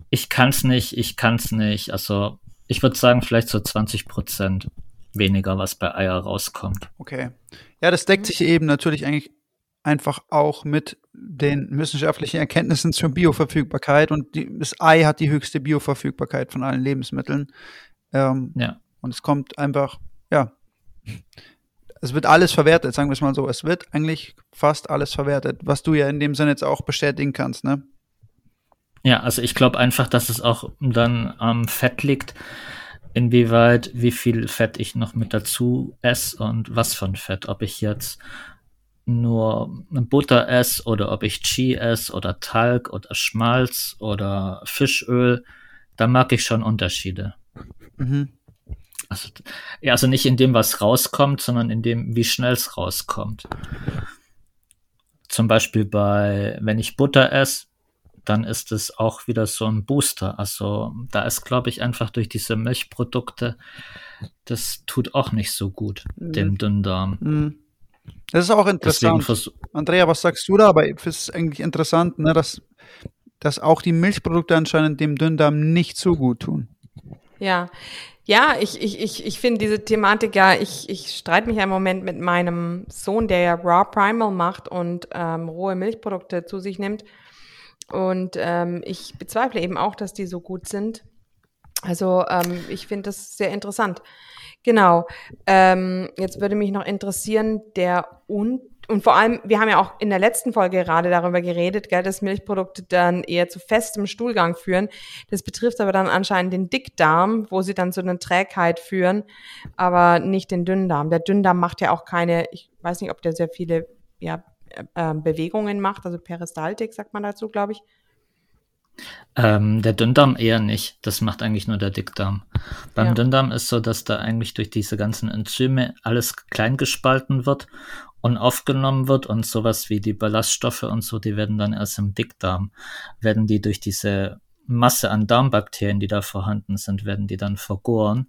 ich kann es nicht, ich kann es nicht. Also ich würde sagen, vielleicht so 20 Prozent weniger, was bei Eier rauskommt. Okay. Ja, das deckt sich eben natürlich eigentlich einfach auch mit den wissenschaftlichen Erkenntnissen zur Bioverfügbarkeit und die, das Ei hat die höchste Bioverfügbarkeit von allen Lebensmitteln. Ähm, ja. Und es kommt einfach, ja, es wird alles verwertet, sagen wir es mal so. Es wird eigentlich fast alles verwertet, was du ja in dem Sinne jetzt auch bestätigen kannst, ne? Ja, also ich glaube einfach, dass es auch dann am Fett liegt, inwieweit, wie viel Fett ich noch mit dazu esse und was von Fett. Ob ich jetzt nur Butter esse oder ob ich Chi esse oder Talg oder Schmalz oder Fischöl, da mag ich schon Unterschiede. Mhm. Also, ja, also nicht in dem, was rauskommt, sondern in dem, wie schnell es rauskommt. Zum Beispiel bei, wenn ich Butter esse, dann ist es auch wieder so ein Booster. Also da ist, glaube ich, einfach durch diese Milchprodukte, das tut auch nicht so gut, mhm. dem Dünndarm. Mhm. Das ist auch interessant. Andrea, was sagst du da? Aber es ist eigentlich interessant, ne, dass, dass auch die Milchprodukte anscheinend dem Dünndarm nicht so gut tun. Ja, ja, ich, ich, ich, ich finde diese Thematik ja, ich, ich streite mich einen Moment mit meinem Sohn, der ja Raw Primal macht und ähm, rohe Milchprodukte zu sich nimmt. Und ähm, ich bezweifle eben auch, dass die so gut sind. Also ähm, ich finde das sehr interessant. Genau. Ähm, jetzt würde mich noch interessieren, der und und vor allem, wir haben ja auch in der letzten Folge gerade darüber geredet, gell, dass Milchprodukte dann eher zu festem Stuhlgang führen. Das betrifft aber dann anscheinend den Dickdarm, wo sie dann zu einer Trägheit führen, aber nicht den Dünndarm. Der Dünndarm macht ja auch keine, ich weiß nicht, ob der sehr viele ja, äh, Bewegungen macht, also Peristaltik sagt man dazu, glaube ich. Ähm, der Dünndarm eher nicht. Das macht eigentlich nur der Dickdarm. Beim Ja. Dünndarm ist so, dass da eigentlich durch diese ganzen Enzyme alles klein gespalten wird und aufgenommen wird und sowas wie die Ballaststoffe und so, die werden dann erst im Dickdarm, werden die durch diese Masse an Darmbakterien, die da vorhanden sind, werden die dann vergoren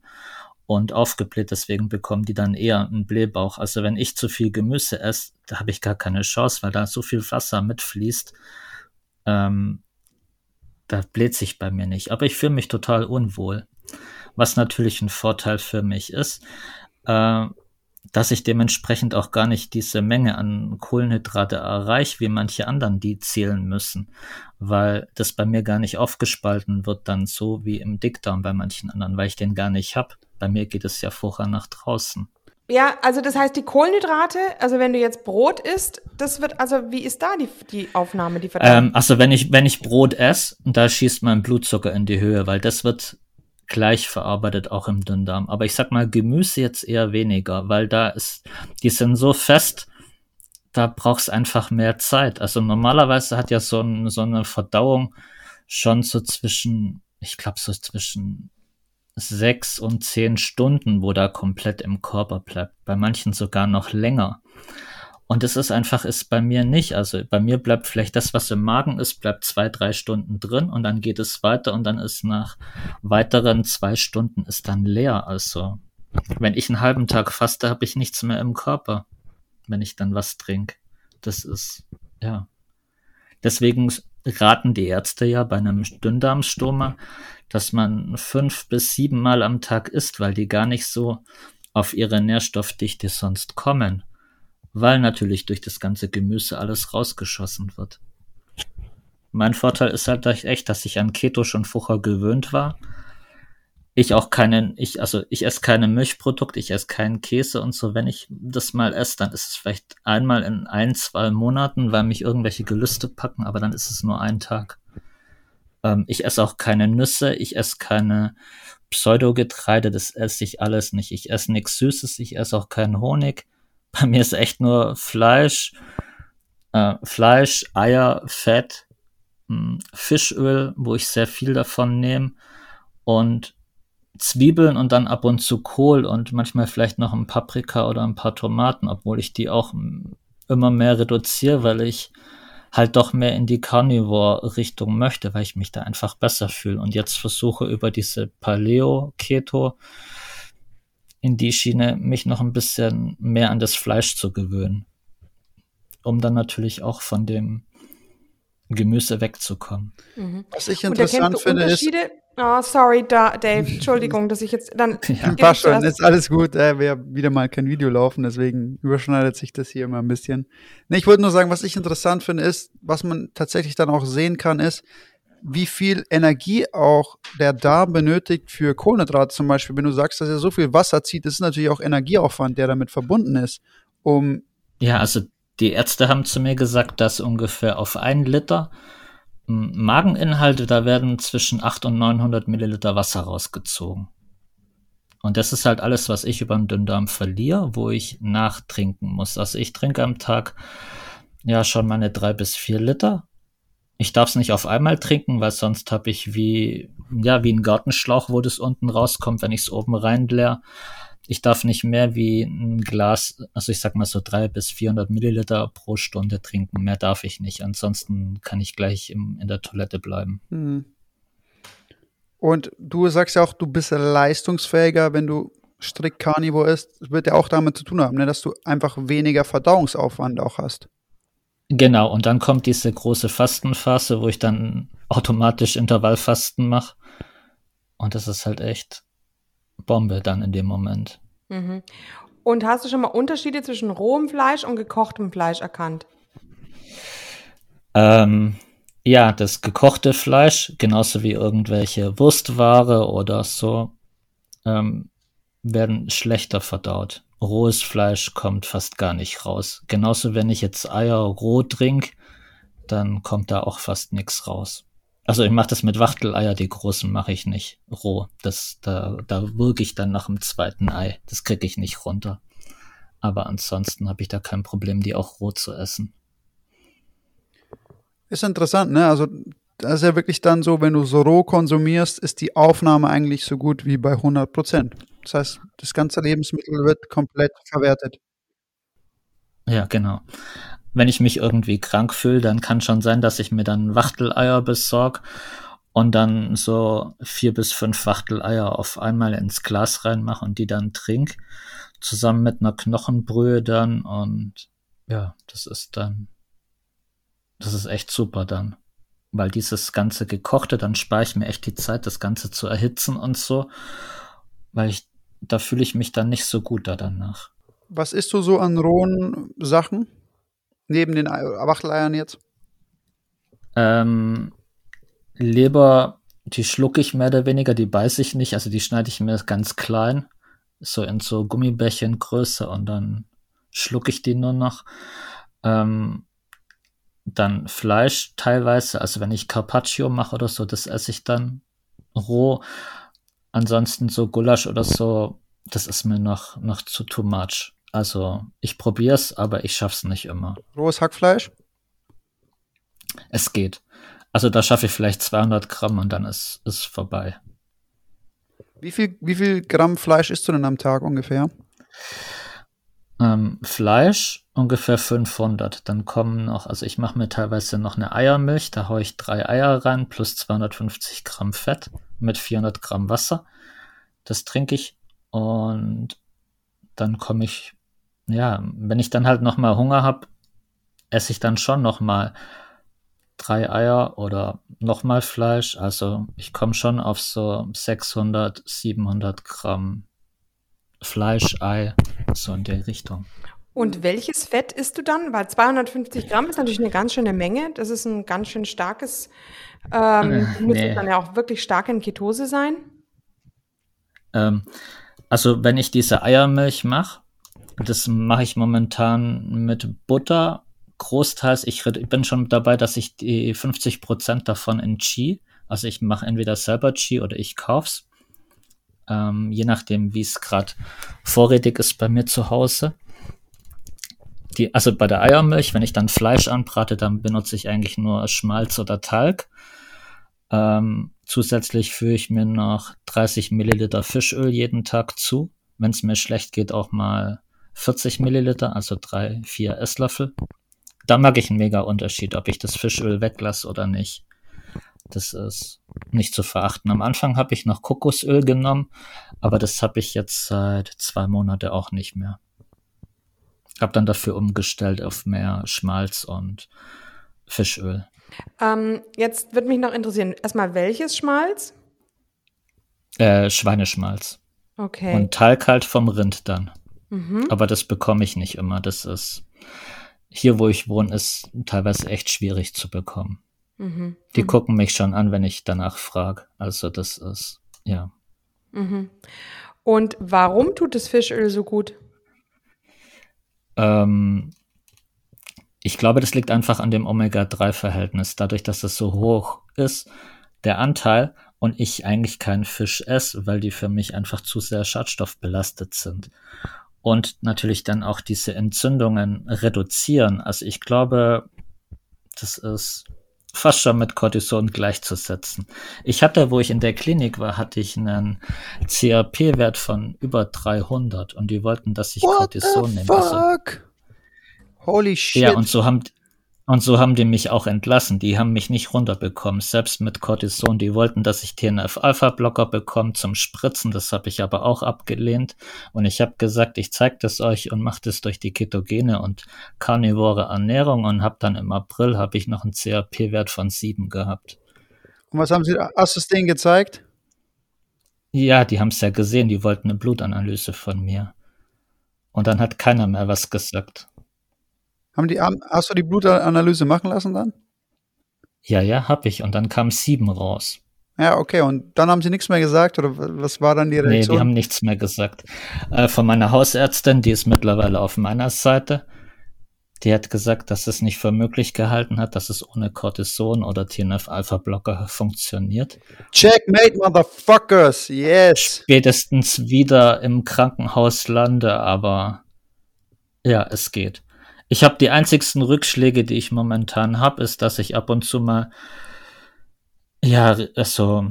und aufgebläht. Deswegen bekommen die dann eher einen Blähbauch. Also wenn ich zu viel Gemüse esse, da habe ich gar keine Chance, weil da so viel Wasser mitfließt. Ähm, da bläht sich bei mir nicht. Aber ich fühle mich total unwohl. Was natürlich ein Vorteil für mich ist, äh, dass ich dementsprechend auch gar nicht diese Menge an Kohlenhydrate erreiche, wie manche anderen, die zählen müssen, weil das bei mir gar nicht aufgespalten wird, dann so wie im Dickdarm bei manchen anderen, weil ich den gar nicht habe. Bei mir geht es ja vorher nach draußen. Ja, also das heißt, die Kohlenhydrate, also wenn du jetzt Brot isst, das wird, also wie ist da die, die Aufnahme, die Verdauung? Ähm, also wenn ich, wenn ich Brot esse, da schießt mein Blutzucker in die Höhe, weil das wird gleich verarbeitet auch im Dünndarm. Aber ich sag mal, Gemüse jetzt eher weniger, weil da ist, die sind so fest, da brauchst einfach mehr Zeit. Also normalerweise hat ja so, ein, so eine Verdauung schon so zwischen, ich glaube so zwischen sechs und zehn Stunden, wo da komplett im Körper bleibt. Bei manchen sogar noch länger. Und es ist einfach, ist bei mir nicht. Also bei mir bleibt vielleicht das, was im Magen ist, bleibt zwei, drei Stunden drin und dann geht es weiter und dann ist nach weiteren zwei Stunden ist dann leer. Also wenn ich einen halben Tag faste, habe ich nichts mehr im Körper, wenn ich dann was trinke. Das ist, ja. Deswegen raten die Ärzte ja bei einem Dünndarmstoma, dass man fünf bis sieben Mal am Tag isst, weil die gar nicht so auf ihre Nährstoffdichte sonst kommen weil natürlich durch das ganze Gemüse alles rausgeschossen wird. Mein Vorteil ist halt echt, dass ich an Keto schon vorher gewöhnt war. Ich auch keinen, ich, also ich esse keine Milchprodukte, ich esse keinen Käse und so. Wenn ich das mal esse, dann ist es vielleicht einmal in ein, zwei Monaten, weil mich irgendwelche Gelüste packen, aber dann ist es nur ein Tag. Ähm, ich esse auch keine Nüsse, ich esse keine Pseudogetreide, das esse ich alles nicht. Ich esse nichts Süßes, ich esse auch keinen Honig. Bei mir ist echt nur Fleisch, äh, Fleisch, Eier, Fett, mh, Fischöl, wo ich sehr viel davon nehme und Zwiebeln und dann ab und zu Kohl und manchmal vielleicht noch ein Paprika oder ein paar Tomaten, obwohl ich die auch immer mehr reduziere, weil ich halt doch mehr in die Carnivore-Richtung möchte, weil ich mich da einfach besser fühle. Und jetzt versuche über diese Paleo-Keto in die Schiene, mich noch ein bisschen mehr an das Fleisch zu gewöhnen. Um dann natürlich auch von dem Gemüse wegzukommen. Mhm. Was ich interessant finde, ist? Oh, sorry, da, Dave. Entschuldigung, dass ich jetzt dann. Ja. Passt schon, ist alles gut. Äh, wir haben wieder mal kein Video laufen, deswegen überschneidet sich das hier immer ein bisschen. Nee, ich wollte nur sagen, was ich interessant finde, ist, was man tatsächlich dann auch sehen kann, ist, wie viel Energie auch der Darm benötigt für Kohlenhydrate zum Beispiel. Wenn du sagst, dass er so viel Wasser zieht, ist natürlich auch Energieaufwand, der damit verbunden ist, um Ja, also die Ärzte haben zu mir gesagt, dass ungefähr auf einen Liter m, Mageninhalte, da werden zwischen 800 und 900 Milliliter Wasser rausgezogen. Und das ist halt alles, was ich über den Dünndarm verliere, wo ich nachtrinken muss. Also ich trinke am Tag ja schon meine drei bis vier Liter. Ich darf es nicht auf einmal trinken, weil sonst habe ich wie, ja, wie ein Gartenschlauch, wo das unten rauskommt, wenn ich es oben rein leer. Ich darf nicht mehr wie ein Glas, also ich sag mal so drei bis 400 Milliliter pro Stunde trinken. Mehr darf ich nicht. Ansonsten kann ich gleich im, in der Toilette bleiben. Hm. Und du sagst ja auch, du bist leistungsfähiger, wenn du strikt Carnivore isst. Das wird ja auch damit zu tun haben, ne, dass du einfach weniger Verdauungsaufwand auch hast. Genau, und dann kommt diese große Fastenphase, wo ich dann automatisch Intervallfasten mache. Und das ist halt echt Bombe dann in dem Moment. Mhm. Und hast du schon mal Unterschiede zwischen rohem Fleisch und gekochtem Fleisch erkannt? Ähm, ja, das gekochte Fleisch, genauso wie irgendwelche Wurstware oder so, ähm, werden schlechter verdaut. Rohes Fleisch kommt fast gar nicht raus. Genauso wenn ich jetzt Eier roh trink, dann kommt da auch fast nichts raus. Also ich mache das mit Wachteleier, die großen mache ich nicht roh. Das, da, da würge ich dann nach dem zweiten Ei. Das kriege ich nicht runter. Aber ansonsten habe ich da kein Problem, die auch roh zu essen. Ist interessant, ne? Also das ist ja wirklich dann so, wenn du so roh konsumierst, ist die Aufnahme eigentlich so gut wie bei 100 Prozent. Das heißt, das ganze Lebensmittel wird komplett verwertet. Ja, genau. Wenn ich mich irgendwie krank fühle, dann kann schon sein, dass ich mir dann Wachteleier besorge und dann so vier bis fünf Wachteleier auf einmal ins Glas reinmache und die dann trink, zusammen mit einer Knochenbrühe dann und ja, das ist dann, das ist echt super dann. Weil dieses ganze Gekochte, dann spare ich mir echt die Zeit, das Ganze zu erhitzen und so, weil ich, da fühle ich mich dann nicht so gut da danach. Was isst du so an rohen Sachen? Neben den Wachteleiern jetzt? Ähm, Leber, die schlucke ich mehr oder weniger, die beiße ich nicht, also die schneide ich mir ganz klein, so in so Gummibärchengröße und dann schlucke ich die nur noch. Ähm, dann Fleisch teilweise, also wenn ich Carpaccio mache oder so, das esse ich dann roh. Ansonsten so Gulasch oder so, das ist mir noch, noch zu too much. Also ich probiere es, aber ich schaff's nicht immer. Rohes Hackfleisch? Es geht. Also da schaffe ich vielleicht 200 Gramm und dann ist es vorbei. Wie viel, wie viel Gramm Fleisch isst du denn am Tag ungefähr? Ähm, Fleisch ungefähr 500. Dann kommen noch, also ich mache mir teilweise noch eine Eiermilch, da haue ich drei Eier rein plus 250 Gramm Fett mit 400 Gramm Wasser. Das trinke ich und dann komme ich, ja, wenn ich dann halt nochmal Hunger habe, esse ich dann schon nochmal drei Eier oder nochmal Fleisch. Also ich komme schon auf so 600, 700 Gramm Fleischei, so in der Richtung. Und welches Fett isst du dann? Weil 250 Gramm ist natürlich eine ganz schöne Menge. Das ist ein ganz schön starkes, ähm, äh, müsste nee. dann ja auch wirklich stark in Ketose sein. Ähm, also wenn ich diese Eiermilch mache, das mache ich momentan mit Butter großteils. Ich bin schon dabei, dass ich die 50 Prozent davon in Chi, also ich mache entweder selber Chi oder ich kauf's ähm, je nachdem, wie es gerade vorrätig ist bei mir zu Hause. Die, also bei der Eiermilch, wenn ich dann Fleisch anbrate, dann benutze ich eigentlich nur Schmalz oder Talg. Ähm, zusätzlich führe ich mir noch 30 Milliliter Fischöl jeden Tag zu. Wenn es mir schlecht geht, auch mal 40 Milliliter, also drei, vier Esslöffel. Da mag ich einen mega Unterschied, ob ich das Fischöl weglasse oder nicht. Das ist nicht zu verachten. Am Anfang habe ich noch Kokosöl genommen, aber das habe ich jetzt seit zwei Monaten auch nicht mehr. Habe dann dafür umgestellt auf mehr Schmalz und Fischöl. Ähm, jetzt würde mich noch interessieren, erstmal welches Schmalz? Äh, Schweineschmalz. Okay. Und Talg halt vom Rind dann. Mhm. Aber das bekomme ich nicht immer. Das ist hier, wo ich wohne, ist teilweise echt schwierig zu bekommen. Mhm. Die mhm. gucken mich schon an, wenn ich danach frage. Also das ist, ja. Mhm. Und warum tut das Fischöl so gut? Ähm, ich glaube, das liegt einfach an dem Omega-3-Verhältnis. Dadurch, dass es so hoch ist, der Anteil, und ich eigentlich keinen Fisch esse, weil die für mich einfach zu sehr schadstoffbelastet sind. Und natürlich dann auch diese Entzündungen reduzieren. Also ich glaube, das ist fast schon mit Cortison gleichzusetzen. Ich hatte, wo ich in der Klinik war, hatte ich einen CRP-Wert von über 300 und die wollten, dass ich What Cortison nehme. Also, Holy shit. Ja, und so haben, und so haben die mich auch entlassen. Die haben mich nicht runterbekommen, selbst mit Cortison. Die wollten, dass ich TNF-Alpha-Blocker bekomme zum Spritzen. Das habe ich aber auch abgelehnt. Und ich habe gesagt, ich zeige das euch und mache das durch die ketogene und karnivore Ernährung. Und habe dann im April habe ich noch einen CRP-Wert von 7 gehabt. Und was haben Sie, hast du es denen gezeigt? Ja, die haben es ja gesehen. Die wollten eine Blutanalyse von mir. Und dann hat keiner mehr was gesagt. Haben die, hast du die Blutanalyse machen lassen dann? Ja, ja, hab ich. Und dann kam sieben raus. Ja, okay. Und dann haben sie nichts mehr gesagt oder was war dann die Reaktion? Nee, die haben nichts mehr gesagt. Äh, von meiner Hausärztin, die ist mittlerweile auf meiner Seite, die hat gesagt, dass es nicht für möglich gehalten hat, dass es ohne Cortison oder TNF-Alpha-Blocker funktioniert. Checkmate, Motherfuckers, yes. Spätestens wieder im Krankenhaus lande, aber ja, es geht. Ich habe die einzigsten Rückschläge, die ich momentan habe, ist, dass ich ab und zu mal Ja, also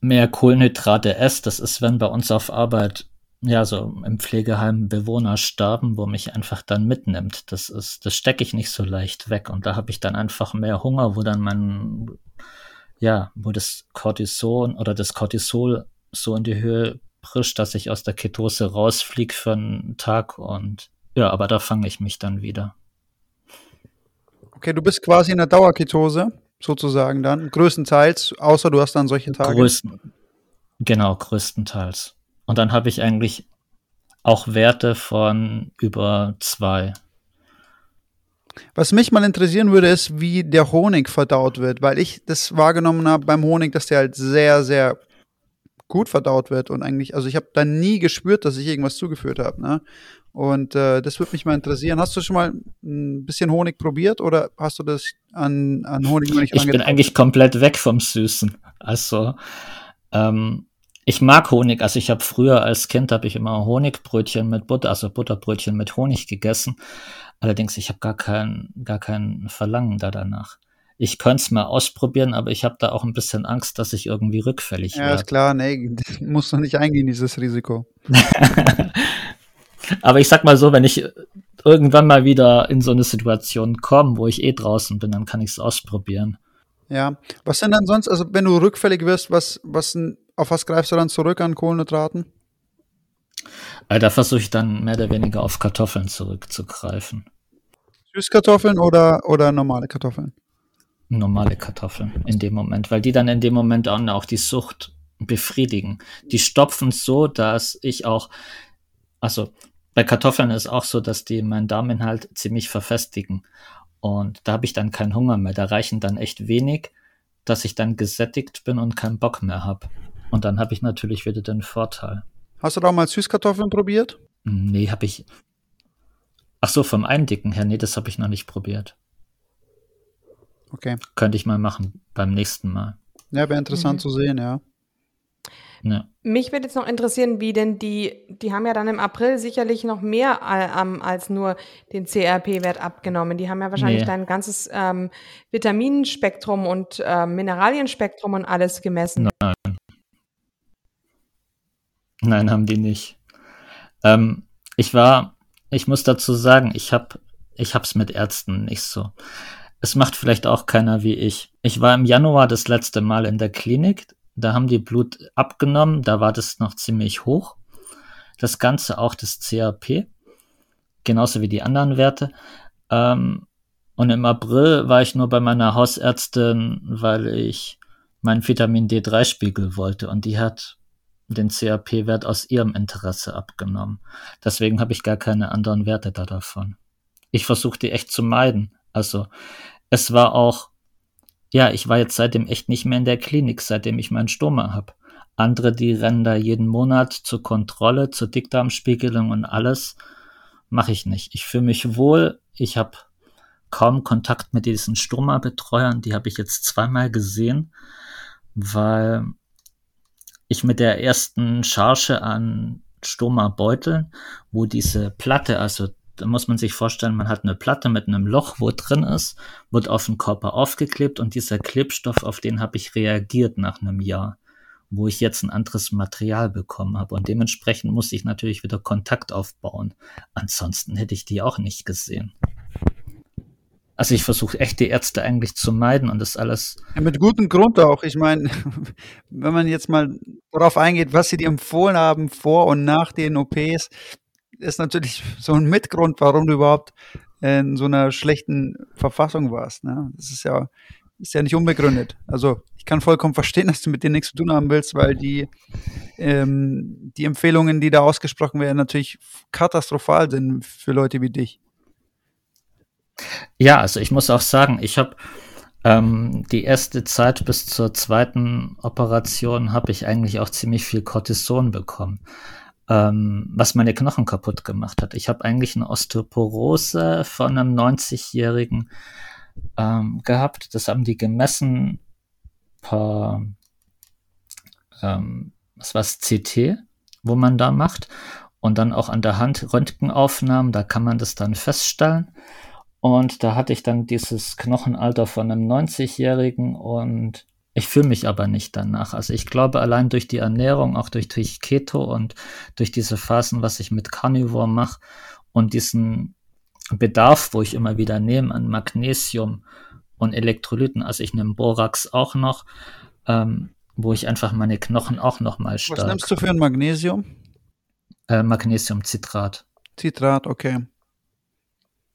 mehr Kohlenhydrate esse, das ist, wenn bei uns auf Arbeit ja, so im Pflegeheim Bewohner starben, wo mich einfach dann mitnimmt. Das ist, das stecke ich nicht so leicht weg. Und da habe ich dann einfach mehr Hunger, wo dann mein, ja, wo das Cortison oder das Cortisol so in die Höhe prischt, dass ich aus der Ketose rausfliege für einen Tag und ja, aber da fange ich mich dann wieder. Okay, du bist quasi in der Dauerketose, sozusagen dann, größtenteils, außer du hast dann solche Tage. Größten, genau, größtenteils. Und dann habe ich eigentlich auch Werte von über zwei. Was mich mal interessieren würde, ist, wie der Honig verdaut wird, weil ich das wahrgenommen habe beim Honig, dass der halt sehr, sehr gut verdaut wird und eigentlich, also ich habe da nie gespürt, dass ich irgendwas zugeführt habe. Ne? Und äh, das würde mich mal interessieren. Hast du schon mal ein bisschen Honig probiert oder hast du das an, an Honig noch nicht Ich bin eigentlich komplett weg vom Süßen. Also ähm, ich mag Honig. Also ich habe früher als Kind habe ich immer Honigbrötchen mit Butter, also Butterbrötchen mit Honig gegessen. Allerdings ich habe gar kein gar kein Verlangen da danach. Ich könnte es mal ausprobieren, aber ich habe da auch ein bisschen Angst, dass ich irgendwie rückfällig werde. Ja, ist klar, nee, musst du nicht eingehen, dieses Risiko. aber ich sag mal so, wenn ich irgendwann mal wieder in so eine Situation komme, wo ich eh draußen bin, dann kann ich es ausprobieren. Ja, was sind dann sonst, also wenn du rückfällig wirst, was, was auf was greifst du dann zurück an Kohlenhydraten? Äh, da versuche ich dann mehr oder weniger auf Kartoffeln zurückzugreifen. Süßkartoffeln oder, oder normale Kartoffeln? Normale Kartoffeln in dem Moment, weil die dann in dem Moment auch die Sucht befriedigen. Die stopfen so, dass ich auch, also bei Kartoffeln ist auch so, dass die meinen Darminhalt ziemlich verfestigen. Und da habe ich dann keinen Hunger mehr. Da reichen dann echt wenig, dass ich dann gesättigt bin und keinen Bock mehr habe. Und dann habe ich natürlich wieder den Vorteil. Hast du da mal Süßkartoffeln probiert? Nee, habe ich. Ach so, vom Eindicken her, nee, das habe ich noch nicht probiert. Okay. Könnte ich mal machen beim nächsten Mal. Ja, wäre interessant mhm. zu sehen, ja. Ja. Mich würde jetzt noch interessieren, wie denn die, die haben ja dann im April sicherlich noch mehr ähm, als nur den CRP-Wert abgenommen. Die haben ja wahrscheinlich nee. dein ganzes ähm, Vitaminspektrum und äh, Mineralienspektrum und alles gemessen. Nein. Nein, haben die nicht. Ähm, ich war, ich muss dazu sagen, ich habe ich hab's mit Ärzten nicht so. Es macht vielleicht auch keiner wie ich. Ich war im Januar das letzte Mal in der Klinik. Da haben die Blut abgenommen. Da war das noch ziemlich hoch. Das Ganze auch das CRP. Genauso wie die anderen Werte. Ähm, und im April war ich nur bei meiner Hausärztin, weil ich meinen Vitamin D3-Spiegel wollte. Und die hat den CRP-Wert aus ihrem Interesse abgenommen. Deswegen habe ich gar keine anderen Werte da davon. Ich versuche die echt zu meiden. Also es war auch, ja, ich war jetzt seitdem echt nicht mehr in der Klinik, seitdem ich meinen Stoma habe. Andere, die rennen da jeden Monat zur Kontrolle, zur Dickdarmspiegelung und alles. Mache ich nicht. Ich fühle mich wohl. Ich habe kaum Kontakt mit diesen Stoma-Betreuern. Die habe ich jetzt zweimal gesehen, weil ich mit der ersten Charge an Stoma-Beuteln, wo diese Platte, also muss man sich vorstellen, man hat eine Platte mit einem Loch, wo drin ist, wird auf den Körper aufgeklebt und dieser Klebstoff, auf den habe ich reagiert nach einem Jahr, wo ich jetzt ein anderes Material bekommen habe und dementsprechend muss ich natürlich wieder Kontakt aufbauen. Ansonsten hätte ich die auch nicht gesehen. Also ich versuche echt die Ärzte eigentlich zu meiden und das alles. Ja, mit gutem Grund auch. Ich meine, wenn man jetzt mal darauf eingeht, was sie dir empfohlen haben vor und nach den OPs, ist natürlich so ein Mitgrund, warum du überhaupt in so einer schlechten Verfassung warst. Ne? Das ist ja, ist ja nicht unbegründet. Also ich kann vollkommen verstehen, dass du mit denen nichts zu tun haben willst, weil die, ähm, die Empfehlungen, die da ausgesprochen werden, natürlich katastrophal sind für Leute wie dich. Ja, also ich muss auch sagen, ich habe ähm, die erste Zeit bis zur zweiten Operation habe ich eigentlich auch ziemlich viel Cortison bekommen, ähm, was meine Knochen kaputt gemacht hat. Ich habe eigentlich eine Osteoporose von einem 90-Jährigen ähm, gehabt. Das haben die gemessen per ähm, was war's, CT, wo man da macht und dann auch an der Hand Röntgenaufnahmen, da kann man das dann feststellen. Und da hatte ich dann dieses Knochenalter von einem 90-Jährigen und ich fühle mich aber nicht danach. Also ich glaube, allein durch die Ernährung, auch durch, durch Keto und durch diese Phasen, was ich mit Carnivore mache und diesen Bedarf, wo ich immer wieder nehme an Magnesium und Elektrolyten, also ich nehme Borax auch noch, ähm, wo ich einfach meine Knochen auch noch mal stark. Was nimmst du für ein Magnesium? Äh, Magnesiumcitrat. Citrat, okay.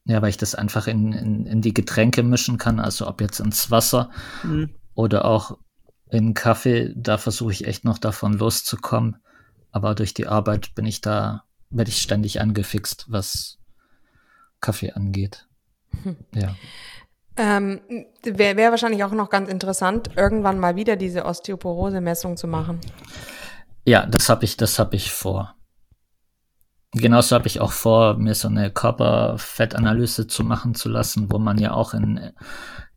Ja, weil ich das einfach in, in, in die Getränke mischen kann, also ob jetzt ins Wasser mhm. Oder auch in Kaffee, da versuche ich echt noch davon loszukommen. Aber durch die Arbeit bin ich da, werde ich ständig angefixt, was Kaffee angeht. Hm. Ja. Ähm, Wäre wär wahrscheinlich auch noch ganz interessant, irgendwann mal wieder diese Osteoporose-Messung zu machen. Ja, das habe ich, das habe ich vor. Genauso habe ich auch vor, mir so eine Körperfettanalyse zu machen zu lassen, wo man ja auch in,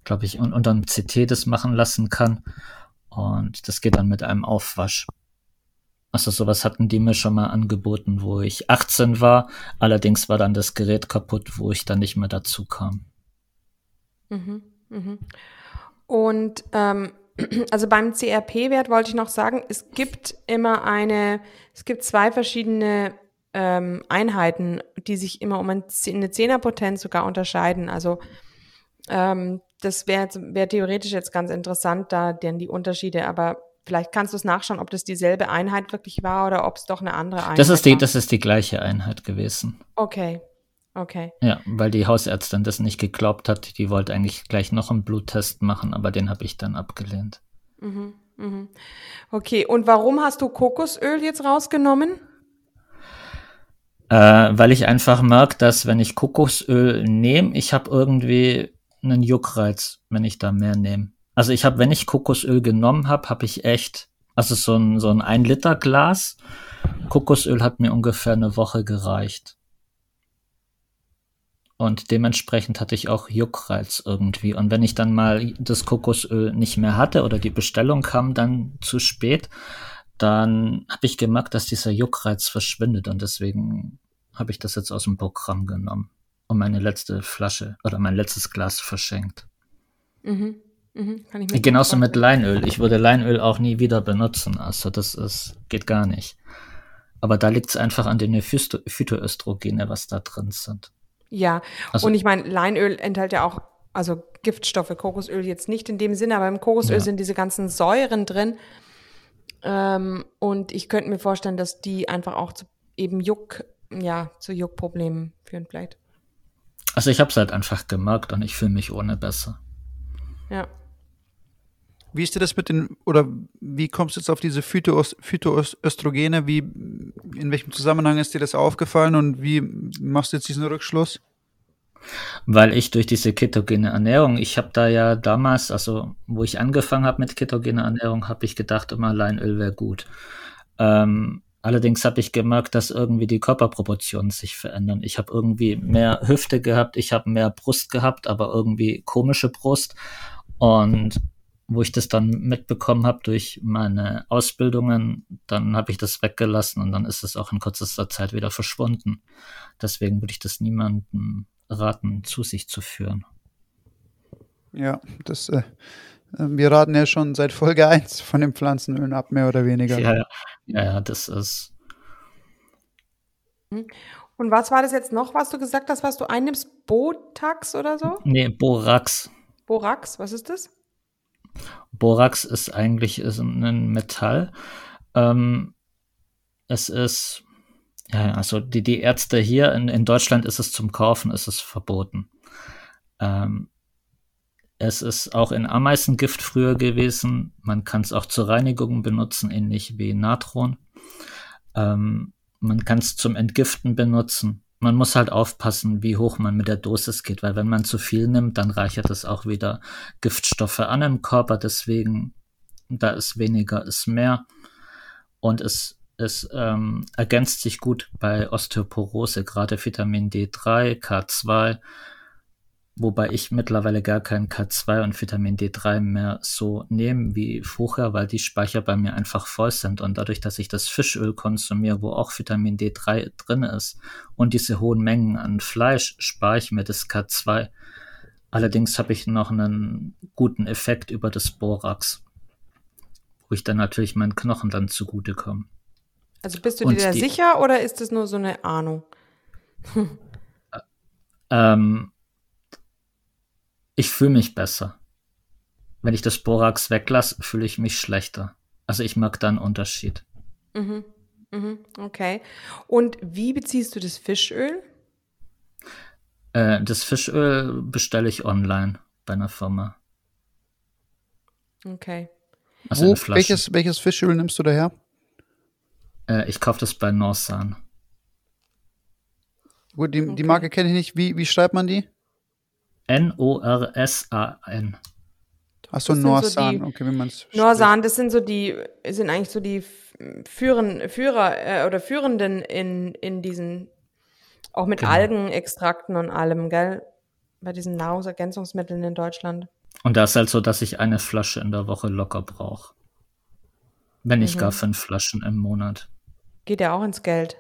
glaube ich, un unter einem CT das machen lassen kann. Und das geht dann mit einem Aufwasch. Also sowas hatten die mir schon mal angeboten, wo ich 18 war. Allerdings war dann das Gerät kaputt, wo ich dann nicht mehr dazu kam. Mhm, mhm. Und ähm, also beim CRP-Wert wollte ich noch sagen, es gibt immer eine, es gibt zwei verschiedene ähm, Einheiten, die sich immer um eine Zehnerpotenz sogar unterscheiden. Also ähm, das wäre wär theoretisch jetzt ganz interessant, da denn die Unterschiede, aber vielleicht kannst du es nachschauen, ob das dieselbe Einheit wirklich war oder ob es doch eine andere Einheit das ist die, war. Das ist die gleiche Einheit gewesen. Okay, Okay. Ja, weil die Hausärztin das nicht geglaubt hat. Die wollte eigentlich gleich noch einen Bluttest machen, aber den habe ich dann abgelehnt. Mhm, mhm. Okay, und warum hast du Kokosöl jetzt rausgenommen? Äh, weil ich einfach merke, dass wenn ich Kokosöl nehme, ich habe irgendwie einen Juckreiz, wenn ich da mehr nehme. Also ich habe, wenn ich Kokosöl genommen habe, habe ich echt, also so ein, so ein 1 Liter Glas Kokosöl hat mir ungefähr eine Woche gereicht. Und dementsprechend hatte ich auch Juckreiz irgendwie. Und wenn ich dann mal das Kokosöl nicht mehr hatte oder die Bestellung kam dann zu spät, dann habe ich gemerkt, dass dieser Juckreiz verschwindet. Und deswegen habe ich das jetzt aus dem Programm genommen und meine letzte Flasche oder mein letztes Glas verschenkt. Mhm. Mhm. Kann ich Genauso mit Leinöl. Ich würde Leinöl auch nie wieder benutzen. Also das ist, geht gar nicht. Aber da liegt es einfach an den Phytoöstrogene, was da drin sind. Ja, also, und ich meine, Leinöl enthält ja auch, also Giftstoffe, Kokosöl jetzt nicht in dem Sinne, aber im Kokosöl ja. sind diese ganzen Säuren drin. Ähm, und ich könnte mir vorstellen, dass die einfach auch zu eben Juck, ja, zu Juckproblemen führen vielleicht. Also ich habe es halt einfach gemerkt und ich fühle mich ohne besser. Ja. Wie ist dir das mit den, oder wie kommst du jetzt auf diese Phytoöstrogene? Wie, in welchem Zusammenhang ist dir das aufgefallen und wie machst du jetzt diesen Rückschluss? Weil ich durch diese ketogene Ernährung, ich habe da ja damals, also wo ich angefangen habe mit ketogener Ernährung, habe ich gedacht, immer Leinöl wäre gut. Ähm, allerdings habe ich gemerkt, dass irgendwie die Körperproportionen sich verändern. Ich habe irgendwie mehr Hüfte gehabt, ich habe mehr Brust gehabt, aber irgendwie komische Brust. Und wo ich das dann mitbekommen habe durch meine Ausbildungen, dann habe ich das weggelassen und dann ist es auch in kürzester Zeit wieder verschwunden. Deswegen würde ich das niemandem raten, zu sich zu führen. Ja, das, äh, wir raten ja schon seit Folge 1 von den Pflanzenölen ab, mehr oder weniger. Ja, ja, ja, das ist. Und was war das jetzt noch, was du gesagt hast, was du einnimmst? Botax oder so? Nee, Borax. Borax, was ist das? Borax ist eigentlich ist ein Metall. Ähm, es ist, ja, also die, die Ärzte hier in, in Deutschland ist es zum Kaufen, ist es verboten. Ähm, es ist auch in Ameisengift früher gewesen. Man kann es auch zur Reinigung benutzen, ähnlich wie Natron. Ähm, man kann es zum Entgiften benutzen man muss halt aufpassen, wie hoch man mit der Dosis geht, weil wenn man zu viel nimmt, dann reichert es auch wieder Giftstoffe an im Körper. Deswegen, da ist weniger, ist mehr. Und es, es ähm, ergänzt sich gut bei Osteoporose, gerade Vitamin D3, K2. Wobei ich mittlerweile gar kein K2 und Vitamin D3 mehr so nehme wie vorher, weil die Speicher bei mir einfach voll sind. Und dadurch, dass ich das Fischöl konsumiere, wo auch Vitamin D3 drin ist und diese hohen Mengen an Fleisch, spare ich mir das K2. Allerdings habe ich noch einen guten Effekt über das Borax, wo ich dann natürlich meinen Knochen dann zugutekomme. Also bist du dir da sicher oder ist das nur so eine Ahnung? ähm, ich fühle mich besser. Wenn ich das Borax weglasse, fühle ich mich schlechter. Also ich mag da einen Unterschied. Mhm. Mhm. Okay. Und wie beziehst du das Fischöl? Äh, das Fischöl bestelle ich online bei einer Firma. Okay. Also Wo, welches, welches Fischöl nimmst du daher? Äh, ich kaufe das bei Norsan. Gut, die, okay. die Marke kenne ich nicht. Wie, wie schreibt man die? N-O-R-S-A-N. Achso, Norsan, so okay, wie man es Norsan, das sind so die, sind eigentlich so die Führen, Führer äh, oder Führenden in, in diesen, auch mit genau. Algenextrakten und allem, gell? Bei diesen Nahrungsergänzungsmitteln in Deutschland. Und da ist halt so, dass ich eine Flasche in der Woche locker brauche. Wenn nicht mhm. gar fünf Flaschen im Monat. Geht ja auch ins Geld.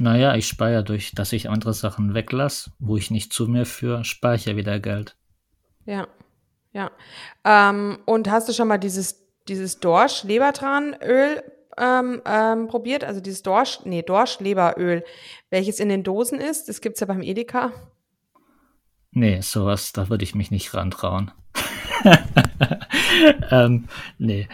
Naja, ich spare durch, dass ich andere Sachen weglasse, wo ich nicht zu mir führe, spare ich ja wieder Geld. Ja, ja. Ähm, und hast du schon mal dieses, dieses Dorsch-Lebertranöl ähm, ähm, probiert? Also dieses Dorsch, nee, Dorsch-Leberöl, welches in den Dosen ist. Das gibt es ja beim Edeka. Nee, sowas, da würde ich mich nicht rantrauen. ähm, nee.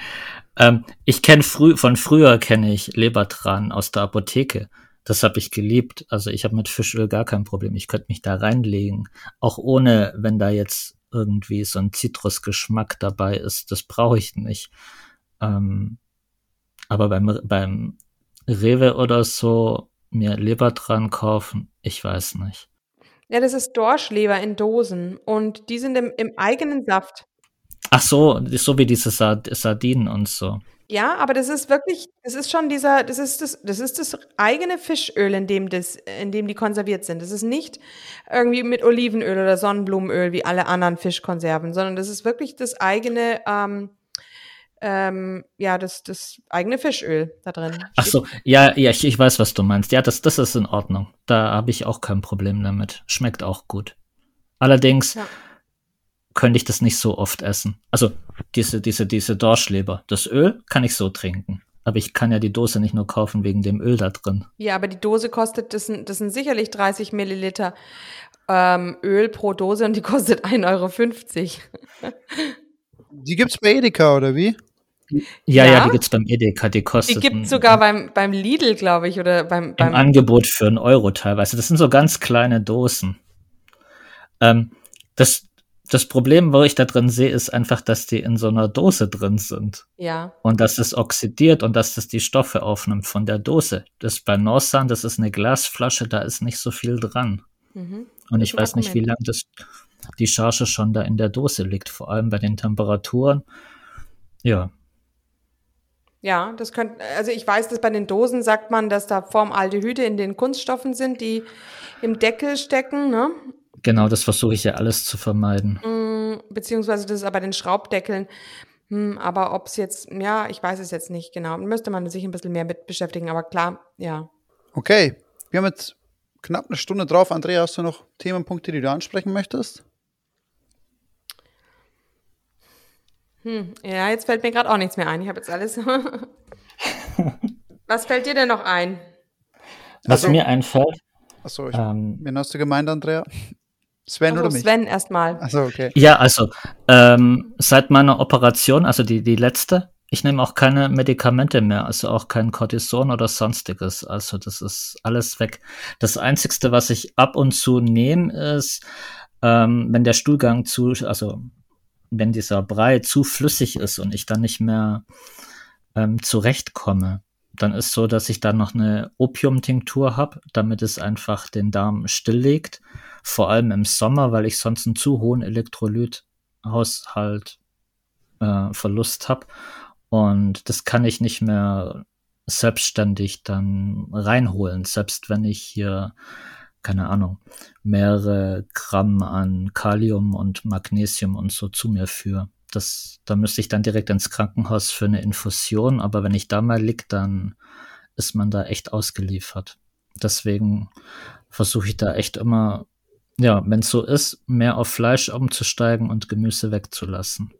Ähm, ich kenne früh, von früher kenne ich Lebertran aus der Apotheke. Das habe ich geliebt. Also ich habe mit Fischöl gar kein Problem. Ich könnte mich da reinlegen. Auch ohne, wenn da jetzt irgendwie so ein Zitrusgeschmack dabei ist. Das brauche ich nicht. Ähm, aber beim, beim Rewe oder so mir Leber dran kaufen, ich weiß nicht. Ja, das ist Dorschleber in Dosen und die sind im, im eigenen Saft. Ach so, so wie diese Sardinen und so. Ja, aber das ist wirklich, das ist schon dieser, das ist das, das ist das eigene Fischöl, in dem das, in dem die konserviert sind. Das ist nicht irgendwie mit Olivenöl oder Sonnenblumenöl wie alle anderen Fischkonserven, sondern das ist wirklich das eigene, ähm, ähm, ja, das, das eigene Fischöl da drin. Ach so, ja, ja, ich, ich weiß, was du meinst. Ja, das, das ist in Ordnung. Da habe ich auch kein Problem damit. Schmeckt auch gut. Allerdings, ja könnte ich das nicht so oft essen. Also diese, diese, diese Dorschleber. Das Öl kann ich so trinken. Aber ich kann ja die Dose nicht nur kaufen wegen dem Öl da drin. Ja, aber die Dose kostet, das sind, das sind sicherlich 30 Milliliter ähm, Öl pro Dose und die kostet 1,50 Euro. die gibt's bei Edeka, oder wie? Ja, ja, ja die gibt's beim Edeka, die kostet. Die gibt's sogar beim, beim Lidl, glaube ich, oder beim, beim Im Angebot für einen Euro teilweise. Das sind so ganz kleine Dosen. Ähm, das, das Problem, wo ich da drin sehe, ist einfach, dass die in so einer Dose drin sind. Ja. Und dass es oxidiert und dass das die Stoffe aufnimmt von der Dose. Das bei Norsan, das ist eine Glasflasche, da ist nicht so viel dran. Mhm. Und ich weiß nicht, wie lange das die Charge schon da in der Dose liegt, vor allem bei den Temperaturen. Ja. Ja, das könnte, also ich weiß, dass bei den Dosen sagt man, dass da Formaldehyde in den Kunststoffen sind, die im Deckel stecken, ne? Genau, das versuche ich ja alles zu vermeiden. Mm, beziehungsweise das ist aber den Schraubdeckeln. Hm, aber ob es jetzt, ja, ich weiß es jetzt nicht genau. Müsste man sich ein bisschen mehr mit beschäftigen, aber klar, ja. Okay, wir haben jetzt knapp eine Stunde drauf. Andrea, hast du noch Themenpunkte, die du ansprechen möchtest? Hm, ja, jetzt fällt mir gerade auch nichts mehr ein. Ich habe jetzt alles. Was fällt dir denn noch ein? Was also, mir einfällt. Achso, ähm, wen hast du gemeint, Andrea? Sven also oder mich? Sven erstmal. Achso, okay. Ja, also ähm, seit meiner Operation, also die, die letzte, ich nehme auch keine Medikamente mehr, also auch kein Cortison oder sonstiges. Also das ist alles weg. Das Einzigste, was ich ab und zu nehme, ist, ähm, wenn der Stuhlgang zu, also wenn dieser Brei zu flüssig ist und ich dann nicht mehr ähm, zurechtkomme, dann ist so, dass ich dann noch eine Opiumtinktur habe, damit es einfach den Darm stilllegt vor allem im Sommer, weil ich sonst einen zu hohen Elektrolythaushalt äh, Verlust habe. Und das kann ich nicht mehr selbstständig dann reinholen, selbst wenn ich hier keine Ahnung, mehrere Gramm an Kalium und Magnesium und so zu mir führe. Das, da müsste ich dann direkt ins Krankenhaus für eine Infusion, aber wenn ich da mal lieg, dann ist man da echt ausgeliefert. Deswegen versuche ich da echt immer, ja, wenn es so ist, mehr auf Fleisch umzusteigen und Gemüse wegzulassen.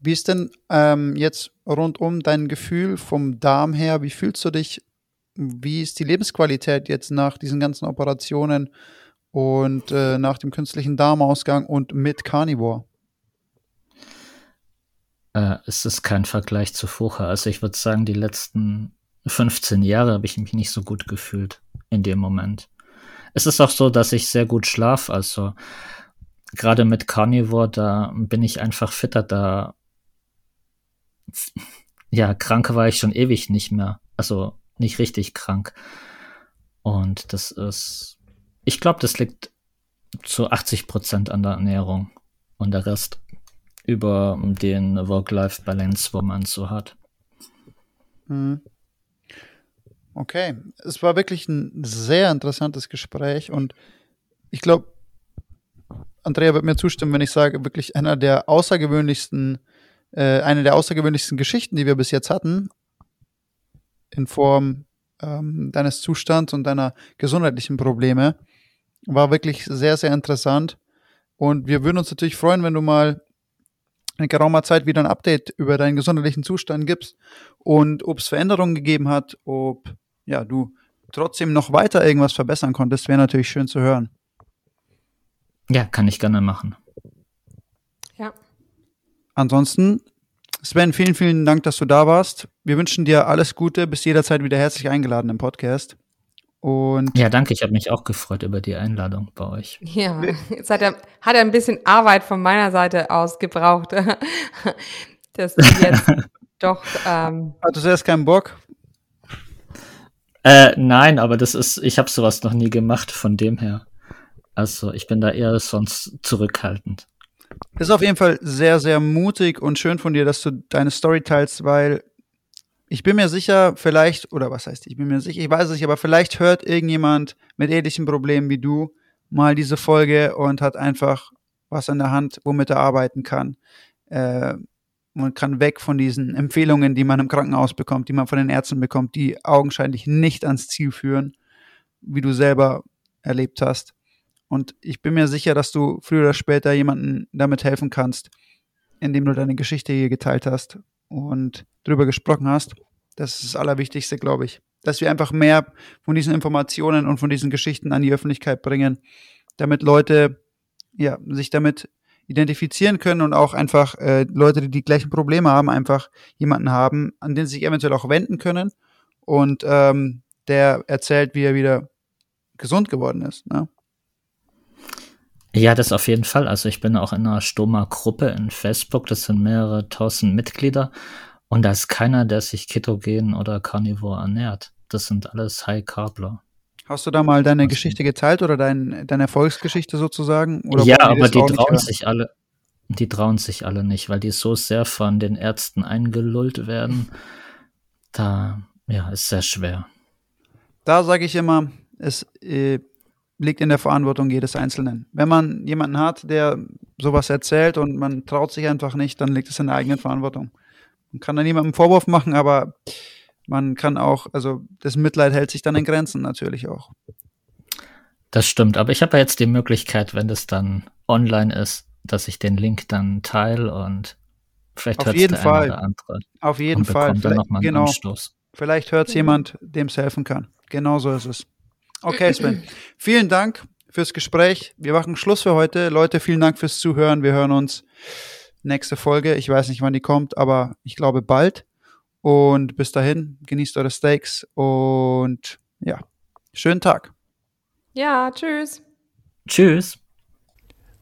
Wie ist denn ähm, jetzt rundum dein Gefühl vom Darm her? Wie fühlst du dich wie ist die Lebensqualität jetzt nach diesen ganzen Operationen und äh, nach dem künstlichen Darmausgang und mit Carnivore? Äh, es ist kein Vergleich zu vorher. Also ich würde sagen, die letzten 15 Jahre habe ich mich nicht so gut gefühlt in dem Moment. Es ist auch so, dass ich sehr gut schlafe. Also gerade mit Carnivore, da bin ich einfach fitter. Da ja, krank war ich schon ewig nicht mehr. Also nicht richtig krank. Und das ist, ich glaube, das liegt zu 80 Prozent an der Ernährung und der Rest über den Work-Life-Balance, wo man so hat. Mhm. Okay, es war wirklich ein sehr interessantes Gespräch und ich glaube, Andrea wird mir zustimmen, wenn ich sage, wirklich einer der außergewöhnlichsten, äh, eine der außergewöhnlichsten Geschichten, die wir bis jetzt hatten in Form ähm, deines Zustands und deiner gesundheitlichen Probleme. War wirklich sehr, sehr interessant. Und wir würden uns natürlich freuen, wenn du mal in geraumer Zeit wieder ein Update über deinen gesundheitlichen Zustand gibst und ob es Veränderungen gegeben hat, ob ja, du trotzdem noch weiter irgendwas verbessern konntest, wäre natürlich schön zu hören. Ja, kann ich gerne machen. Ja. Ansonsten Sven, vielen, vielen Dank, dass du da warst. Wir wünschen dir alles Gute, bist jederzeit wieder herzlich eingeladen im Podcast. Und ja, danke. Ich habe mich auch gefreut über die Einladung bei euch. Ja, jetzt hat er, hat er ein bisschen Arbeit von meiner Seite aus gebraucht, dass du jetzt doch. Ähm Hattest du erst keinen Bock? Äh, nein, aber das ist, ich habe sowas noch nie gemacht, von dem her. Also ich bin da eher sonst zurückhaltend. Das ist auf jeden Fall sehr, sehr mutig und schön von dir, dass du deine Story teilst, weil ich bin mir sicher, vielleicht, oder was heißt, ich bin mir sicher, ich weiß es nicht, aber vielleicht hört irgendjemand mit ähnlichen Problemen wie du mal diese Folge und hat einfach was an der Hand, womit er arbeiten kann. Äh, man kann weg von diesen Empfehlungen, die man im Krankenhaus bekommt, die man von den Ärzten bekommt, die augenscheinlich nicht ans Ziel führen, wie du selber erlebt hast. Und ich bin mir sicher, dass du früher oder später jemanden damit helfen kannst, indem du deine Geschichte hier geteilt hast und drüber gesprochen hast. Das ist das Allerwichtigste, glaube ich. Dass wir einfach mehr von diesen Informationen und von diesen Geschichten an die Öffentlichkeit bringen, damit Leute ja, sich damit identifizieren können und auch einfach äh, Leute, die die gleichen Probleme haben, einfach jemanden haben, an den sie sich eventuell auch wenden können und ähm, der erzählt, wie er wieder gesund geworden ist. Ne? Ja, das auf jeden Fall. Also ich bin auch in einer Stoma-Gruppe in Facebook. Das sind mehrere tausend Mitglieder. Und da ist keiner, der sich ketogen oder carnivore ernährt. Das sind alles High-Carbler. Hast du da mal deine Geschichte geteilt oder dein, deine Erfolgsgeschichte sozusagen? Oder ja, aber die trauen sich alle, die trauen sich alle nicht, weil die so sehr von den Ärzten eingelullt werden. Da, ja, ist sehr schwer. Da sage ich immer, es äh, liegt in der Verantwortung jedes Einzelnen. Wenn man jemanden hat, der sowas erzählt und man traut sich einfach nicht, dann liegt es in der eigenen Verantwortung. Man kann da niemandem einen Vorwurf machen, aber man kann auch, also das Mitleid hält sich dann in Grenzen natürlich auch. Das stimmt, aber ich habe ja jetzt die Möglichkeit, wenn das dann online ist, dass ich den Link dann teile und vielleicht hört es der Fall. oder andere. Auf jeden Fall. Dann noch mal einen genau. Anstoß. Vielleicht hört es jemand, dem es helfen kann. Genau so ist es. Okay, Sven. vielen Dank fürs Gespräch. Wir machen Schluss für heute. Leute, vielen Dank fürs Zuhören. Wir hören uns nächste Folge. Ich weiß nicht, wann die kommt, aber ich glaube bald. Und bis dahin, genießt eure Steaks und ja, schönen Tag. Ja, tschüss. Tschüss.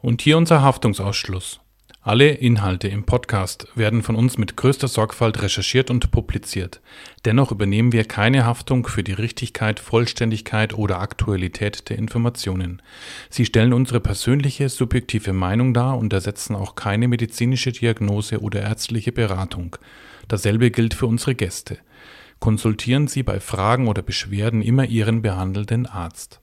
Und hier unser Haftungsausschluss. Alle Inhalte im Podcast werden von uns mit größter Sorgfalt recherchiert und publiziert. Dennoch übernehmen wir keine Haftung für die Richtigkeit, Vollständigkeit oder Aktualität der Informationen. Sie stellen unsere persönliche, subjektive Meinung dar und ersetzen auch keine medizinische Diagnose oder ärztliche Beratung. Dasselbe gilt für unsere Gäste. Konsultieren Sie bei Fragen oder Beschwerden immer Ihren behandelnden Arzt.